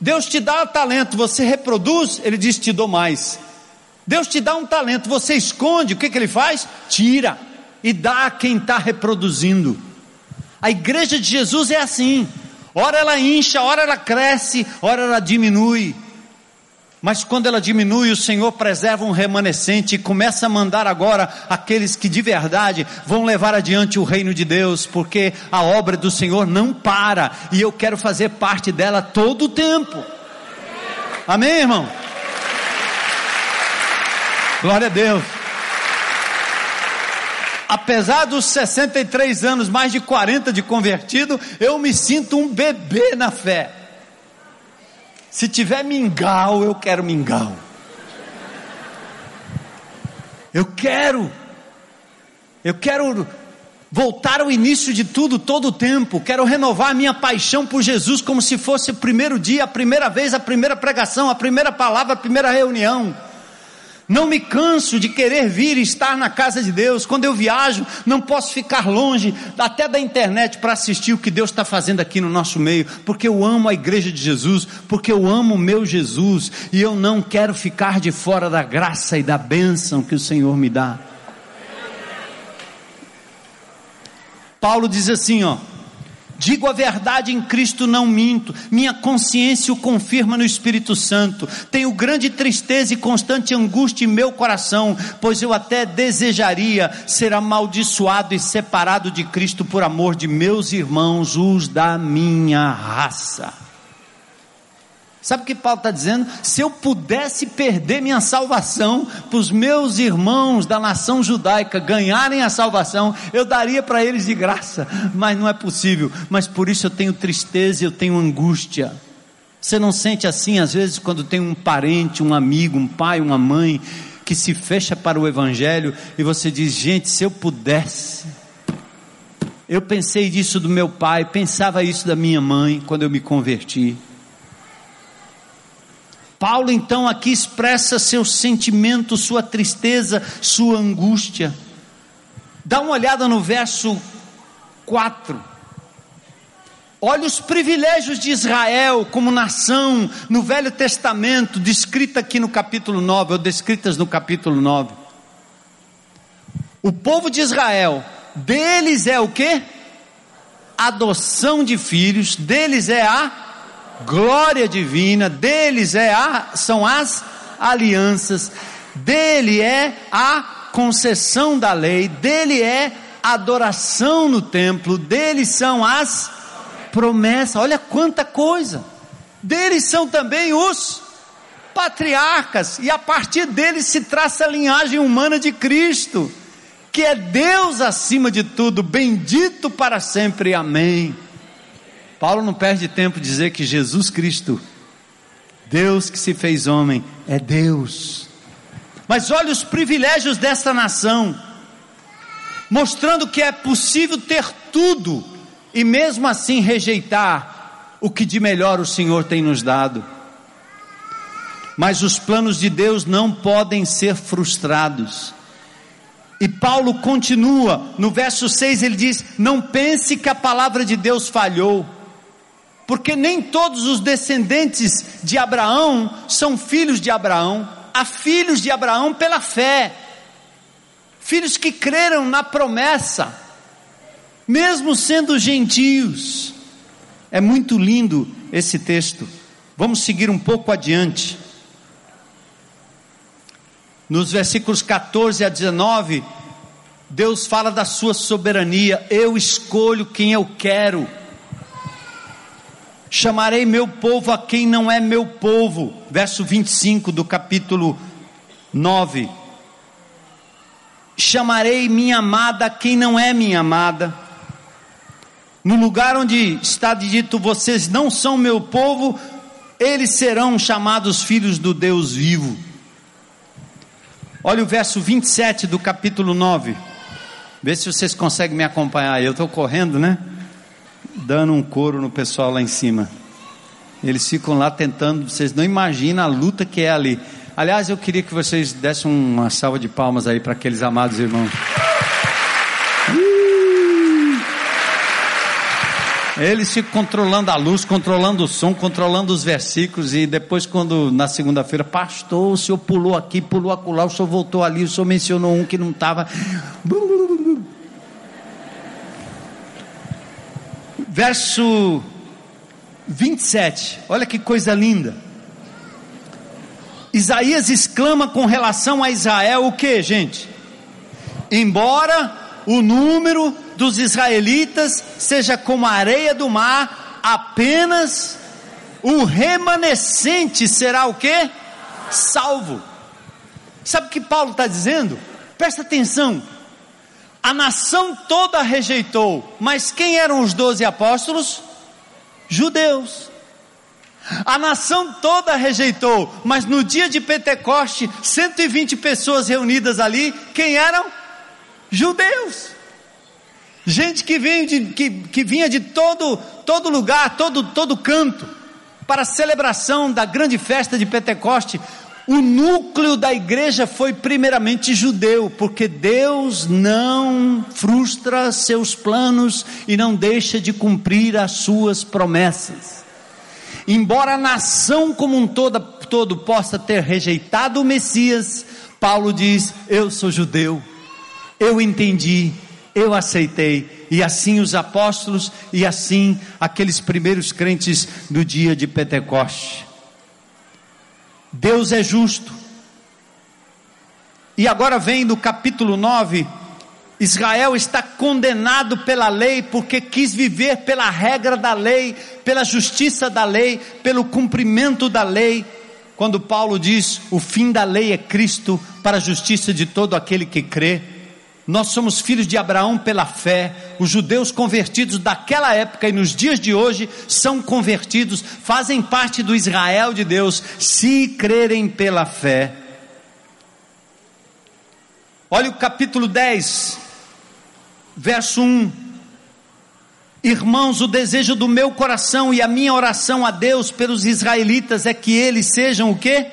Deus te dá talento, você reproduz, Ele diz: Te dou mais. Deus te dá um talento, você esconde, o que, que Ele faz? Tira e dá a quem está reproduzindo. A igreja de Jesus é assim. Ora ela incha, ora ela cresce, ora ela diminui. Mas quando ela diminui, o Senhor preserva um remanescente e começa a mandar agora aqueles que de verdade vão levar adiante o reino de Deus, porque a obra do Senhor não para e eu quero fazer parte dela todo o tempo. Amém, irmão? Glória a Deus apesar dos 63 anos, mais de 40 de convertido, eu me sinto um bebê na fé. Se tiver mingau, eu quero mingau. Eu quero, eu quero voltar ao início de tudo todo o tempo, quero renovar a minha paixão por Jesus como se fosse o primeiro dia, a primeira vez, a primeira pregação, a primeira palavra, a primeira reunião. Não me canso de querer vir e estar na casa de Deus. Quando eu viajo, não posso ficar longe, até da internet, para assistir o que Deus está fazendo aqui no nosso meio, porque eu amo a igreja de Jesus, porque eu amo o meu Jesus, e eu não quero ficar de fora da graça e da bênção que o Senhor me dá. Paulo diz assim, ó. Digo a verdade em Cristo, não minto. Minha consciência o confirma no Espírito Santo. Tenho grande tristeza e constante angústia em meu coração, pois eu até desejaria ser amaldiçoado e separado de Cristo por amor de meus irmãos, os da minha raça. Sabe o que Paulo está dizendo? Se eu pudesse perder minha salvação para os meus irmãos da nação judaica ganharem a salvação, eu daria para eles de graça, mas não é possível. Mas por isso eu tenho tristeza, eu tenho angústia. Você não sente assim às vezes quando tem um parente, um amigo, um pai, uma mãe que se fecha para o evangelho e você diz: gente, se eu pudesse. Eu pensei disso do meu pai, pensava isso da minha mãe quando eu me converti. Paulo então aqui expressa seu sentimento, sua tristeza, sua angústia. Dá uma olhada no verso 4. Olha os privilégios de Israel como nação no Velho Testamento, descrita aqui no capítulo 9, ou descritas no capítulo 9. O povo de Israel, deles é o que? adoção de filhos, deles é a glória divina, deles é a são as alianças, dele é a concessão da lei, dele é a adoração no templo, dele são as promessas. Olha quanta coisa. Deles são também os patriarcas, e a partir deles se traça a linhagem humana de Cristo que é Deus acima de tudo, bendito para sempre, amém. Paulo não perde tempo dizer que Jesus Cristo, Deus que se fez homem, é Deus. Mas olha os privilégios desta nação, mostrando que é possível ter tudo e mesmo assim rejeitar o que de melhor o Senhor tem nos dado. Mas os planos de Deus não podem ser frustrados. E Paulo continua, no verso 6 ele diz: Não pense que a palavra de Deus falhou, porque nem todos os descendentes de Abraão são filhos de Abraão, há filhos de Abraão pela fé, filhos que creram na promessa, mesmo sendo gentios. É muito lindo esse texto. Vamos seguir um pouco adiante nos versículos 14 a 19, Deus fala da sua soberania, eu escolho quem eu quero. Chamarei meu povo a quem não é meu povo. Verso 25 do capítulo 9. Chamarei minha amada a quem não é minha amada. No lugar onde está dito, vocês não são meu povo, eles serão chamados filhos do Deus vivo. Olha o verso 27 do capítulo 9. Vê se vocês conseguem me acompanhar. Eu estou correndo, né? Dando um couro no pessoal lá em cima. Eles ficam lá tentando, vocês não imaginam a luta que é ali. Aliás, eu queria que vocês dessem uma salva de palmas aí para aqueles amados irmãos. Eles ficam controlando a luz, controlando o som, controlando os versículos, e depois, quando na segunda-feira, pastor, o senhor pulou aqui, pulou acolá, o senhor voltou ali, o senhor mencionou um que não estava. Verso 27, olha que coisa linda. Isaías exclama com relação a Israel o que, gente? Embora o número dos israelitas seja como a areia do mar, apenas o remanescente será o que? Salvo. Sabe o que Paulo está dizendo? Presta atenção. A nação toda rejeitou, mas quem eram os doze apóstolos? Judeus. A nação toda rejeitou, mas no dia de Pentecoste, 120 pessoas reunidas ali, quem eram? Judeus. Gente que, vinha de, que, que vinha de todo, todo lugar, todo, todo canto, para a celebração da grande festa de Pentecoste. O núcleo da igreja foi primeiramente judeu, porque Deus não frustra seus planos e não deixa de cumprir as suas promessas. Embora a nação como um todo, todo possa ter rejeitado o Messias, Paulo diz: Eu sou judeu, eu entendi, eu aceitei, e assim os apóstolos, e assim aqueles primeiros crentes do dia de Pentecoste. Deus é justo. E agora vem no capítulo 9, Israel está condenado pela lei porque quis viver pela regra da lei, pela justiça da lei, pelo cumprimento da lei. Quando Paulo diz: "O fim da lei é Cristo para a justiça de todo aquele que crê". Nós somos filhos de Abraão pela fé. Os judeus convertidos daquela época e nos dias de hoje são convertidos, fazem parte do Israel de Deus, se crerem pela fé. Olha o capítulo 10, verso 1. Irmãos, o desejo do meu coração e a minha oração a Deus pelos israelitas é que eles sejam o que?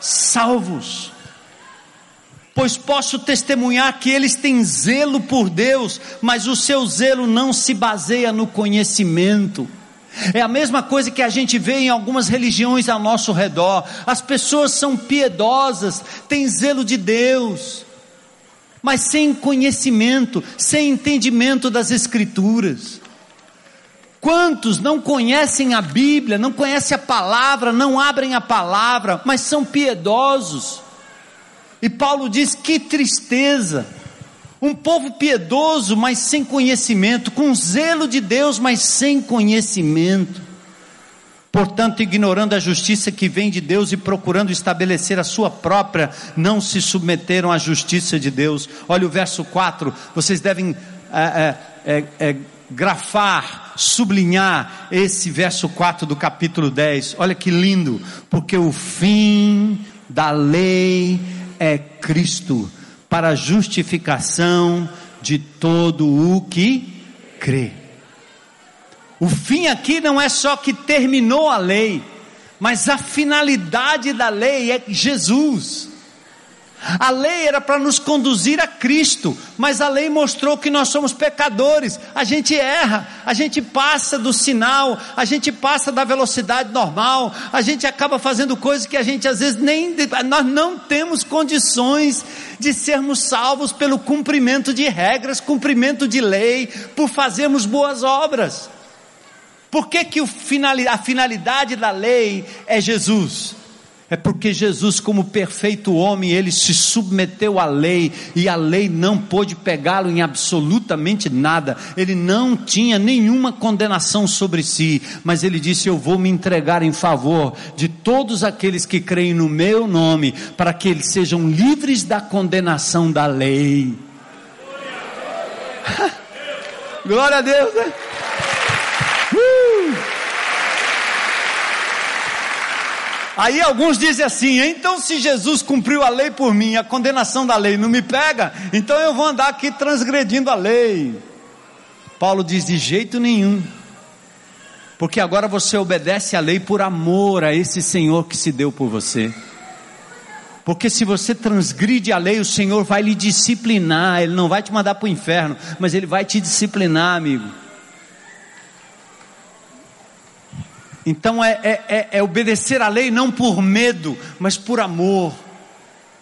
Salvos pois posso testemunhar que eles têm zelo por Deus, mas o seu zelo não se baseia no conhecimento. É a mesma coisa que a gente vê em algumas religiões ao nosso redor. As pessoas são piedosas, têm zelo de Deus, mas sem conhecimento, sem entendimento das Escrituras. Quantos não conhecem a Bíblia, não conhecem a palavra, não abrem a palavra, mas são piedosos? E Paulo diz: que tristeza! Um povo piedoso, mas sem conhecimento, com zelo de Deus, mas sem conhecimento. Portanto, ignorando a justiça que vem de Deus e procurando estabelecer a sua própria, não se submeteram à justiça de Deus. Olha o verso 4, vocês devem é, é, é, grafar, sublinhar esse verso 4 do capítulo 10. Olha que lindo, porque o fim da lei é Cristo, para a justificação de todo o que crê. O fim aqui não é só que terminou a lei, mas a finalidade da lei é Jesus. A lei era para nos conduzir a Cristo, mas a lei mostrou que nós somos pecadores. A gente erra, a gente passa do sinal, a gente passa da velocidade normal, a gente acaba fazendo coisas que a gente às vezes nem nós não temos condições de sermos salvos pelo cumprimento de regras, cumprimento de lei, por fazermos boas obras. Por que, que a finalidade da lei é Jesus? É porque Jesus, como perfeito homem, ele se submeteu à lei e a lei não pôde pegá-lo em absolutamente nada. Ele não tinha nenhuma condenação sobre si, mas ele disse: Eu vou me entregar em favor de todos aqueles que creem no meu nome, para que eles sejam livres da condenação da lei. *laughs* Glória a Deus, né? Aí alguns dizem assim: então se Jesus cumpriu a lei por mim, a condenação da lei não me pega, então eu vou andar aqui transgredindo a lei. Paulo diz: de jeito nenhum, porque agora você obedece à lei por amor a esse Senhor que se deu por você. Porque se você transgride a lei, o Senhor vai lhe disciplinar, Ele não vai te mandar para o inferno, mas Ele vai te disciplinar, amigo. Então é, é, é, é obedecer a lei não por medo, mas por amor.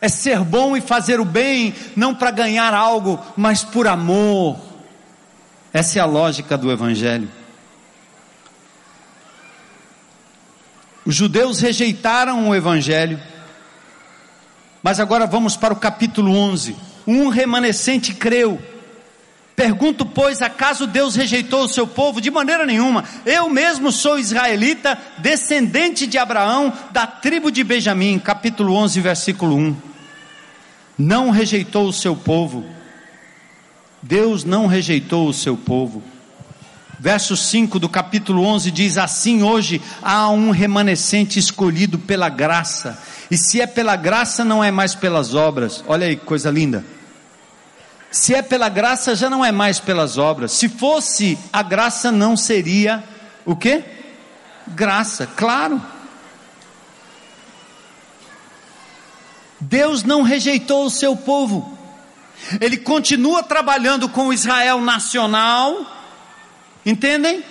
É ser bom e fazer o bem, não para ganhar algo, mas por amor. Essa é a lógica do Evangelho. Os judeus rejeitaram o Evangelho, mas agora vamos para o capítulo 11. Um remanescente creu Pergunto, pois, acaso Deus rejeitou o seu povo? De maneira nenhuma. Eu mesmo sou israelita, descendente de Abraão, da tribo de Benjamim. Capítulo 11, versículo 1. Não rejeitou o seu povo. Deus não rejeitou o seu povo. Verso 5 do capítulo 11 diz: Assim hoje há um remanescente escolhido pela graça. E se é pela graça, não é mais pelas obras. Olha aí que coisa linda. Se é pela graça, já não é mais pelas obras. Se fosse a graça, não seria o que? Graça, claro. Deus não rejeitou o seu povo. Ele continua trabalhando com o Israel nacional. Entendem?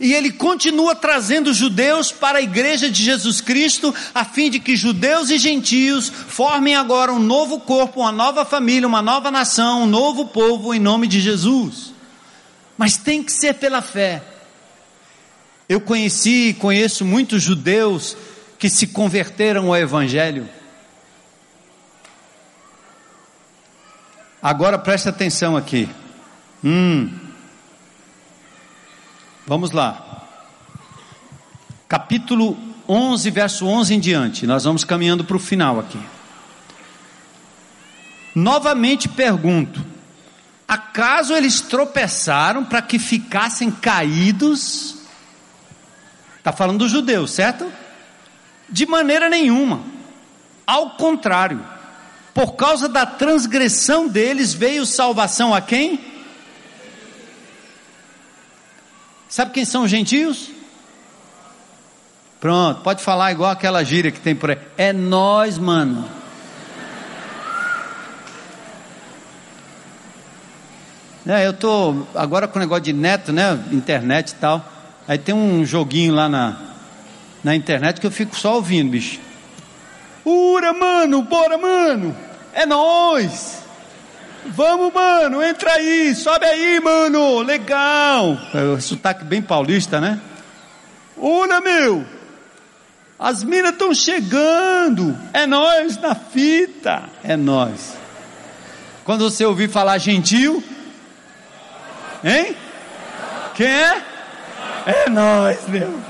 E ele continua trazendo judeus para a igreja de Jesus Cristo, a fim de que judeus e gentios formem agora um novo corpo, uma nova família, uma nova nação, um novo povo em nome de Jesus. Mas tem que ser pela fé. Eu conheci e conheço muitos judeus que se converteram ao Evangelho. Agora preste atenção aqui. Hum. Vamos lá. Capítulo 11, verso 11 em diante. Nós vamos caminhando para o final aqui. Novamente pergunto: acaso eles tropeçaram para que ficassem caídos? Está falando dos judeus, certo? De maneira nenhuma. Ao contrário, por causa da transgressão deles veio salvação a quem? Sabe quem são os gentios? Pronto, pode falar igual aquela gíria que tem por aí. É nós, mano. É, eu tô agora com o negócio de neto, né? Internet e tal. Aí tem um joguinho lá na, na internet que eu fico só ouvindo, bicho. Ura, mano, bora, mano. É nós. Vamos, mano, entra aí, sobe aí, mano, legal. É, sotaque bem paulista, né? Olha, meu, as minas estão chegando, é nós na fita, é nós. Quando você ouvir falar gentil, hein? Quem é? É nós, meu.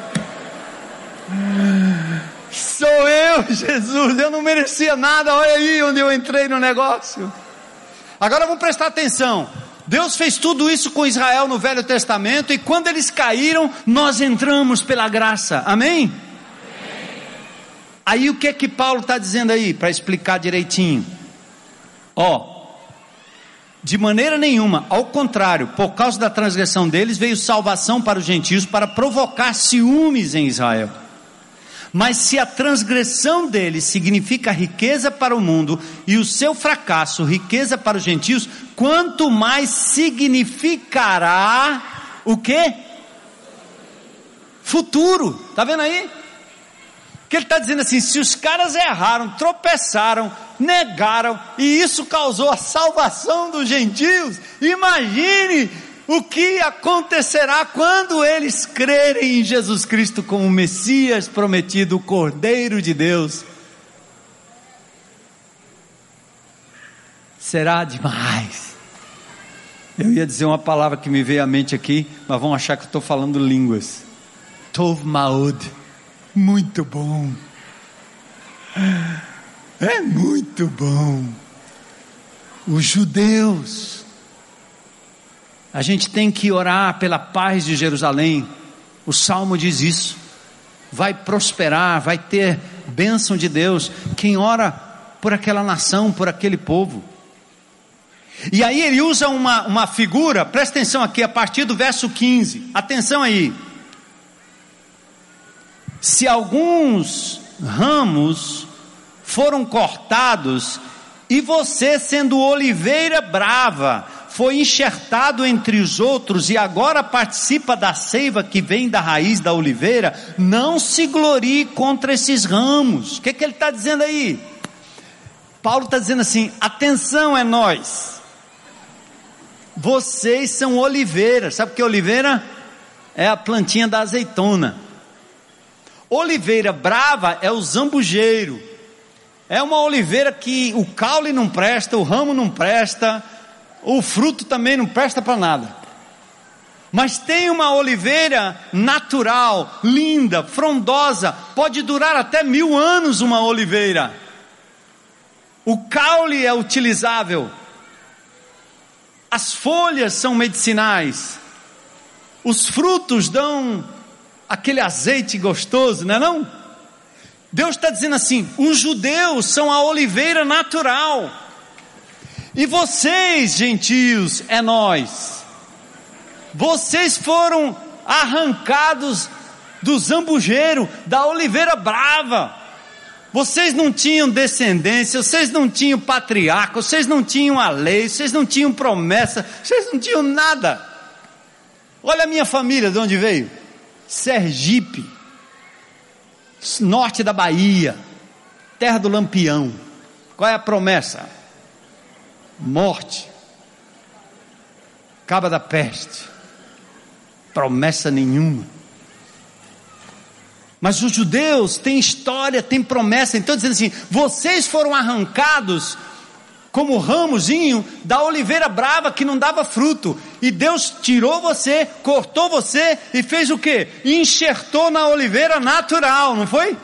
Sou eu, *laughs* Jesus, eu não merecia nada, olha aí onde eu entrei no negócio. Agora vamos prestar atenção. Deus fez tudo isso com Israel no Velho Testamento e quando eles caíram, nós entramos pela graça. Amém? Amém. Aí o que é que Paulo está dizendo aí para explicar direitinho? Ó, de maneira nenhuma, ao contrário, por causa da transgressão deles veio salvação para os gentios para provocar ciúmes em Israel. Mas se a transgressão deles significa riqueza para o mundo e o seu fracasso riqueza para os gentios, quanto mais significará o que? Futuro. Tá vendo aí? Que ele está dizendo assim: se os caras erraram, tropeçaram, negaram, e isso causou a salvação dos gentios, imagine o que acontecerá quando eles crerem em Jesus Cristo como Messias prometido, o Cordeiro de Deus. Será demais. Eu ia dizer uma palavra que me veio à mente aqui, mas vão achar que estou falando línguas. Tov Maud. Muito bom. É muito bom. Os judeus a gente tem que orar pela paz de Jerusalém. O salmo diz isso. Vai prosperar, vai ter bênção de Deus. Quem ora por aquela nação, por aquele povo. E aí ele usa uma, uma figura, presta atenção aqui, a partir do verso 15. Atenção aí. Se alguns ramos foram cortados, e você, sendo oliveira brava, foi enxertado entre os outros e agora participa da seiva que vem da raiz da oliveira, não se glorie contra esses ramos. O que, que ele está dizendo aí? Paulo está dizendo assim: atenção é nós. Vocês são oliveiras. Sabe o que é oliveira? É a plantinha da azeitona. Oliveira brava é o zambujeiro. É uma oliveira que o caule não presta, o ramo não presta, o fruto também não presta para nada. Mas tem uma oliveira natural, linda, frondosa, pode durar até mil anos uma oliveira. O caule é utilizável, as folhas são medicinais, os frutos dão aquele azeite gostoso, não é não? Deus está dizendo assim: os judeus são a oliveira natural. E vocês, gentios, é nós. Vocês foram arrancados do zambujeiro, da oliveira brava. Vocês não tinham descendência, vocês não tinham patriarca, vocês não tinham a lei, vocês não tinham promessa, vocês não tinham nada. Olha a minha família de onde veio: Sergipe, norte da Bahia, terra do Lampião. Qual é a promessa? Morte, caba da peste, promessa nenhuma. Mas os judeus têm história, têm promessa, então dizendo assim: vocês foram arrancados como ramozinho da oliveira brava que não dava fruto, e Deus tirou você, cortou você e fez o que? Enxertou na oliveira natural, não foi?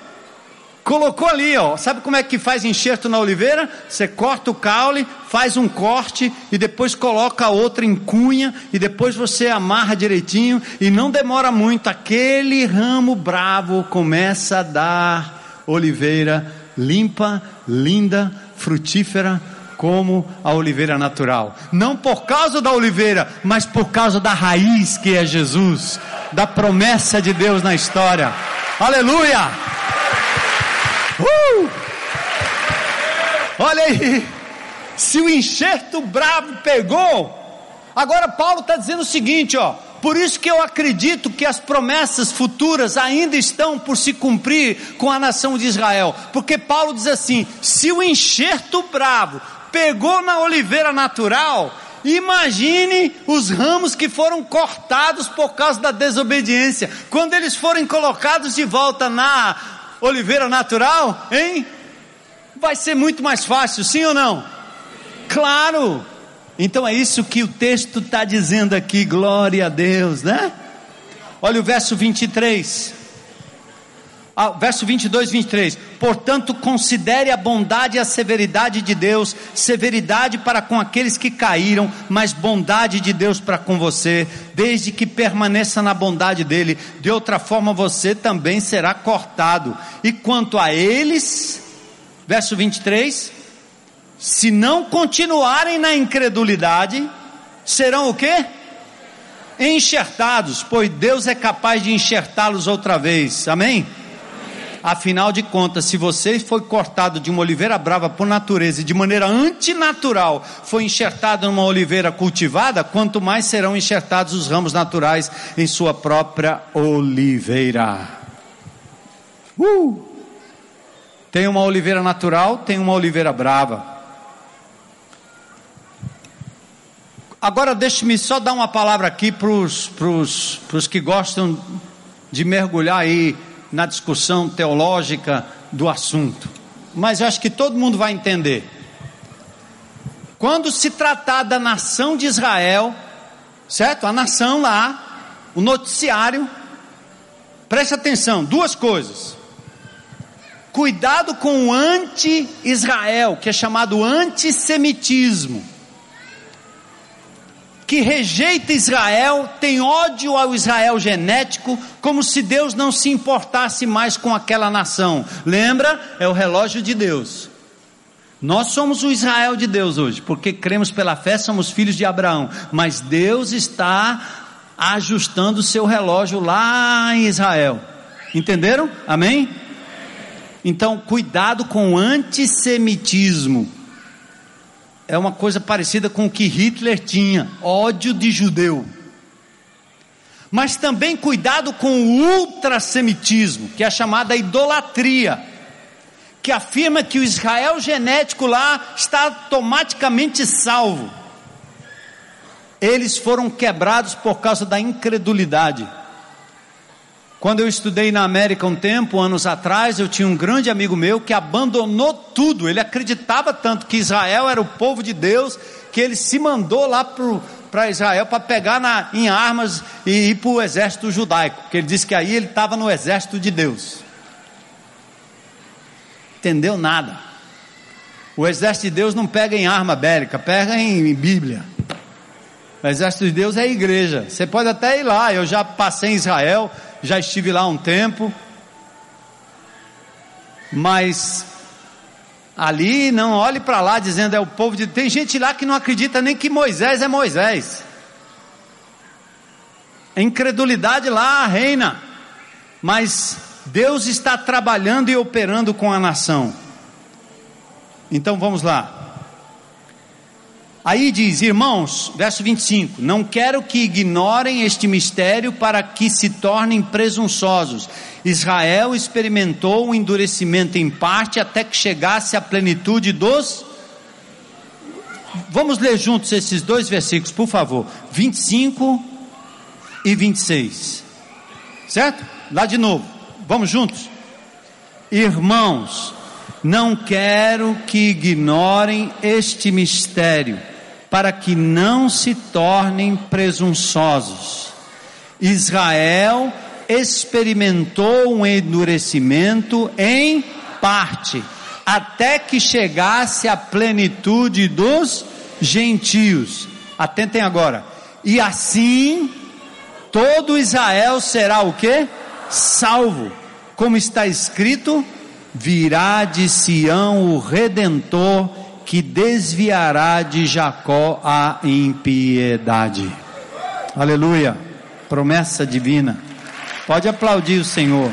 Colocou ali, ó. Sabe como é que faz enxerto na oliveira? Você corta o caule, faz um corte e depois coloca outra em cunha e depois você amarra direitinho e não demora muito. Aquele ramo bravo começa a dar oliveira limpa, linda, frutífera, como a oliveira natural. Não por causa da oliveira, mas por causa da raiz que é Jesus, da promessa de Deus na história. Aleluia! Uh! Olha aí, se o enxerto bravo pegou, agora Paulo está dizendo o seguinte, ó. Por isso que eu acredito que as promessas futuras ainda estão por se cumprir com a nação de Israel. Porque Paulo diz assim: se o enxerto bravo pegou na oliveira natural, imagine os ramos que foram cortados por causa da desobediência. Quando eles forem colocados de volta na oliveira natural, hein? Vai ser muito mais fácil, sim ou não? Claro! Então é isso que o texto está dizendo aqui, glória a Deus, né? Olha o verso 23. Ah, verso 22, 23. Portanto, considere a bondade e a severidade de Deus, severidade para com aqueles que caíram, mas bondade de Deus para com você, desde que permaneça na bondade dele, de outra forma você também será cortado. E quanto a eles, verso 23, se não continuarem na incredulidade, serão o quê? Enxertados, pois Deus é capaz de enxertá-los outra vez. Amém? Afinal de contas, se você foi cortado de uma oliveira brava por natureza e de maneira antinatural foi enxertado numa oliveira cultivada, quanto mais serão enxertados os ramos naturais em sua própria oliveira. Uh! Tem uma oliveira natural, tem uma oliveira brava. Agora deixe-me só dar uma palavra aqui para os que gostam de mergulhar aí na discussão teológica do assunto, mas eu acho que todo mundo vai entender. Quando se tratar da nação de Israel, certo? A nação lá, o noticiário, preste atenção, duas coisas. Cuidado com o anti-Israel, que é chamado antissemitismo que rejeita Israel, tem ódio ao Israel genético, como se Deus não se importasse mais com aquela nação. Lembra? É o relógio de Deus. Nós somos o Israel de Deus hoje, porque cremos pela fé, somos filhos de Abraão, mas Deus está ajustando o seu relógio lá em Israel. Entenderam? Amém? Então, cuidado com o antissemitismo é uma coisa parecida com o que Hitler tinha: ódio de judeu. Mas também cuidado com o ultrasemitismo, que é a chamada idolatria, que afirma que o Israel genético lá está automaticamente salvo. Eles foram quebrados por causa da incredulidade. Quando eu estudei na América um tempo, anos atrás, eu tinha um grande amigo meu que abandonou tudo. Ele acreditava tanto que Israel era o povo de Deus, que ele se mandou lá para Israel para pegar na, em armas e ir para o exército judaico. Porque ele disse que aí ele estava no exército de Deus. Entendeu nada. O exército de Deus não pega em arma bélica, pega em, em Bíblia. O exército de Deus é a igreja. Você pode até ir lá. Eu já passei em Israel, já estive lá um tempo, mas ali não olhe para lá dizendo é o povo de. Tem gente lá que não acredita nem que Moisés é Moisés. A incredulidade lá reina, mas Deus está trabalhando e operando com a nação. Então vamos lá. Aí diz, irmãos, verso 25: Não quero que ignorem este mistério para que se tornem presunçosos. Israel experimentou o endurecimento em parte até que chegasse à plenitude dos. Vamos ler juntos esses dois versículos, por favor. 25 e 26. Certo? Lá de novo. Vamos juntos. Irmãos, não quero que ignorem este mistério para que não se tornem presunçosos. Israel experimentou um endurecimento em parte, até que chegasse a plenitude dos gentios. Atentem agora. E assim todo Israel será o que? Salvo. Como está escrito, virá de Sião o redentor que desviará de Jacó a impiedade. Aleluia. Promessa divina. Pode aplaudir o Senhor.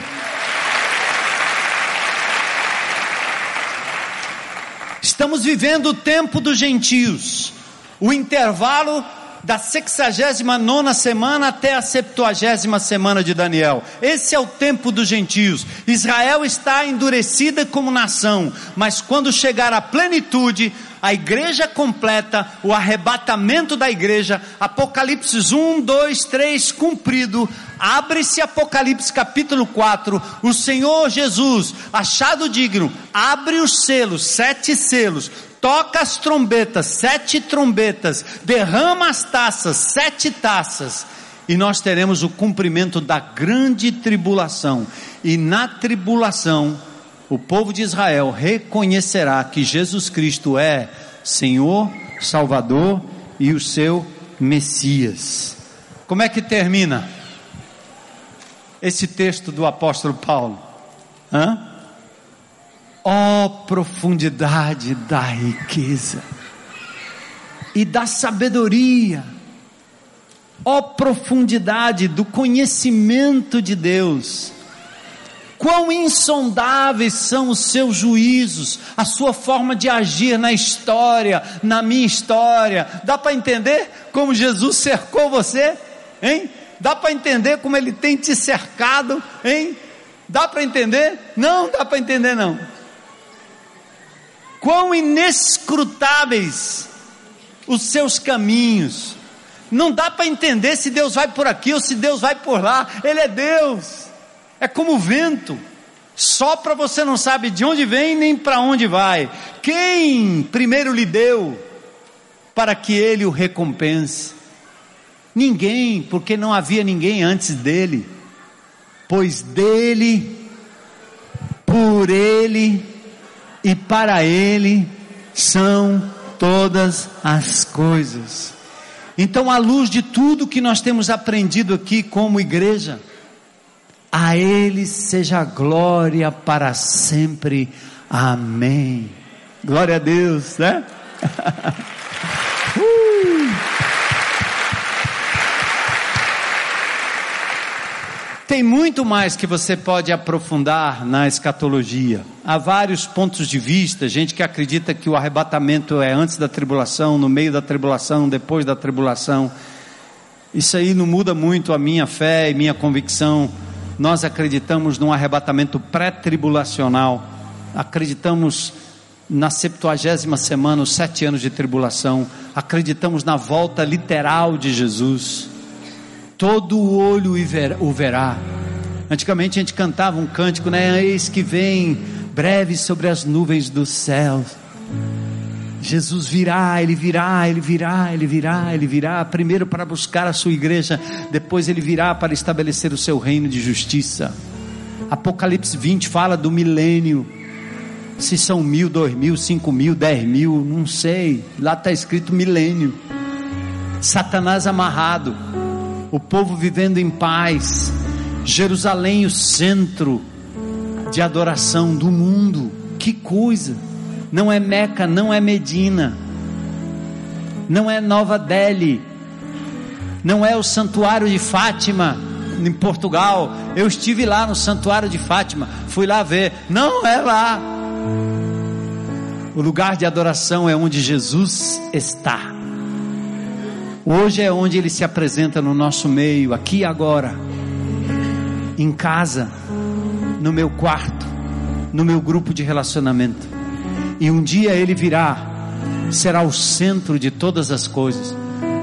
Estamos vivendo o tempo dos gentios, o intervalo da sexagésima nona semana até a septuagésima semana de Daniel. Esse é o tempo dos gentios. Israel está endurecida como nação, mas quando chegar à plenitude, a igreja completa, o arrebatamento da igreja, Apocalipse 1, 2, 3, cumprido, abre-se Apocalipse capítulo 4, o Senhor Jesus, achado digno, abre os selos, sete selos, toca as trombetas, sete trombetas, derrama as taças, sete taças, e nós teremos o cumprimento da grande tribulação. E na tribulação, o povo de Israel reconhecerá que Jesus Cristo é Senhor, Salvador e o seu Messias. Como é que termina esse texto do apóstolo Paulo? Hã? Ó oh, profundidade da riqueza e da sabedoria, ó oh, profundidade do conhecimento de Deus. Quão insondáveis são os seus juízos, a sua forma de agir na história, na minha história. Dá para entender como Jesus cercou você? Hein? Dá para entender como ele tem te cercado? Hein? Dá para entender? Não dá para entender não quão inescrutáveis os seus caminhos. Não dá para entender se Deus vai por aqui ou se Deus vai por lá. Ele é Deus. É como o vento. Sopra você não sabe de onde vem nem para onde vai. Quem primeiro lhe deu para que ele o recompense? Ninguém, porque não havia ninguém antes dele. Pois dele, por ele e para Ele são todas as coisas. Então, à luz de tudo que nós temos aprendido aqui como igreja, a Ele seja glória para sempre. Amém. Glória a Deus, né? *laughs* Tem muito mais que você pode aprofundar na escatologia. Há vários pontos de vista, gente que acredita que o arrebatamento é antes da tribulação, no meio da tribulação, depois da tribulação. Isso aí não muda muito a minha fé e minha convicção. Nós acreditamos num arrebatamento pré-tribulacional. Acreditamos na septuagésima semana, os sete anos de tribulação. Acreditamos na volta literal de Jesus todo o olho o verá. Antigamente a gente cantava um cântico, né? Eis que vem breve sobre as nuvens dos céus. Jesus virá, ele virá, ele virá, ele virá, ele virá, primeiro para buscar a sua igreja, depois ele virá para estabelecer o seu reino de justiça. Apocalipse 20 fala do milênio. Se são mil, dois mil, cinco mil, dez mil, não sei. Lá está escrito milênio. Satanás amarrado o povo vivendo em paz, Jerusalém, o centro de adoração do mundo. Que coisa! Não é Meca, não é Medina, não é Nova Delhi, não é o Santuário de Fátima em Portugal. Eu estive lá no Santuário de Fátima, fui lá ver. Não é lá. O lugar de adoração é onde Jesus está. Hoje é onde ele se apresenta no nosso meio, aqui e agora, em casa, no meu quarto, no meu grupo de relacionamento. E um dia ele virá, será o centro de todas as coisas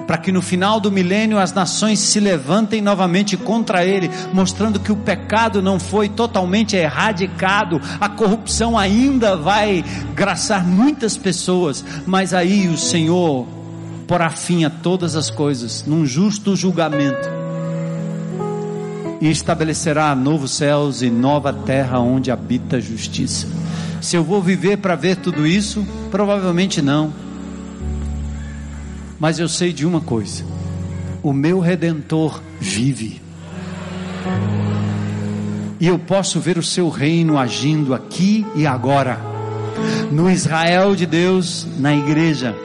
para que no final do milênio as nações se levantem novamente contra ele, mostrando que o pecado não foi totalmente erradicado, a corrupção ainda vai graçar muitas pessoas, mas aí o Senhor porá fim a todas as coisas num justo julgamento e estabelecerá novos céus e nova terra onde habita a justiça. Se eu vou viver para ver tudo isso, provavelmente não. Mas eu sei de uma coisa: o meu redentor vive. E eu posso ver o seu reino agindo aqui e agora, no Israel de Deus, na igreja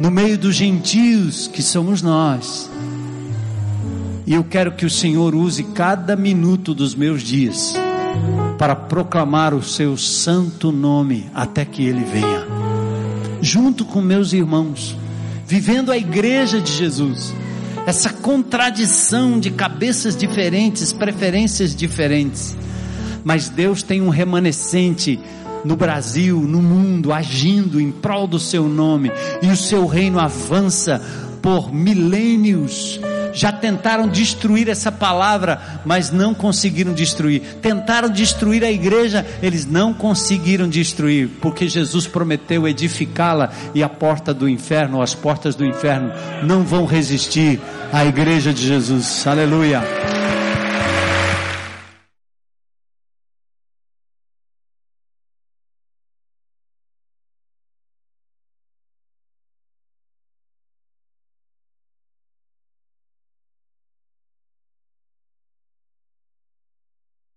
no meio dos gentios que somos nós. E eu quero que o Senhor use cada minuto dos meus dias para proclamar o seu santo nome até que ele venha. Junto com meus irmãos, vivendo a igreja de Jesus. Essa contradição de cabeças diferentes, preferências diferentes. Mas Deus tem um remanescente no Brasil, no mundo, agindo em prol do seu nome, e o seu reino avança por milênios já tentaram destruir essa palavra, mas não conseguiram destruir. Tentaram destruir a igreja, eles não conseguiram destruir, porque Jesus prometeu edificá-la e a porta do inferno, as portas do inferno não vão resistir à igreja de Jesus. Aleluia.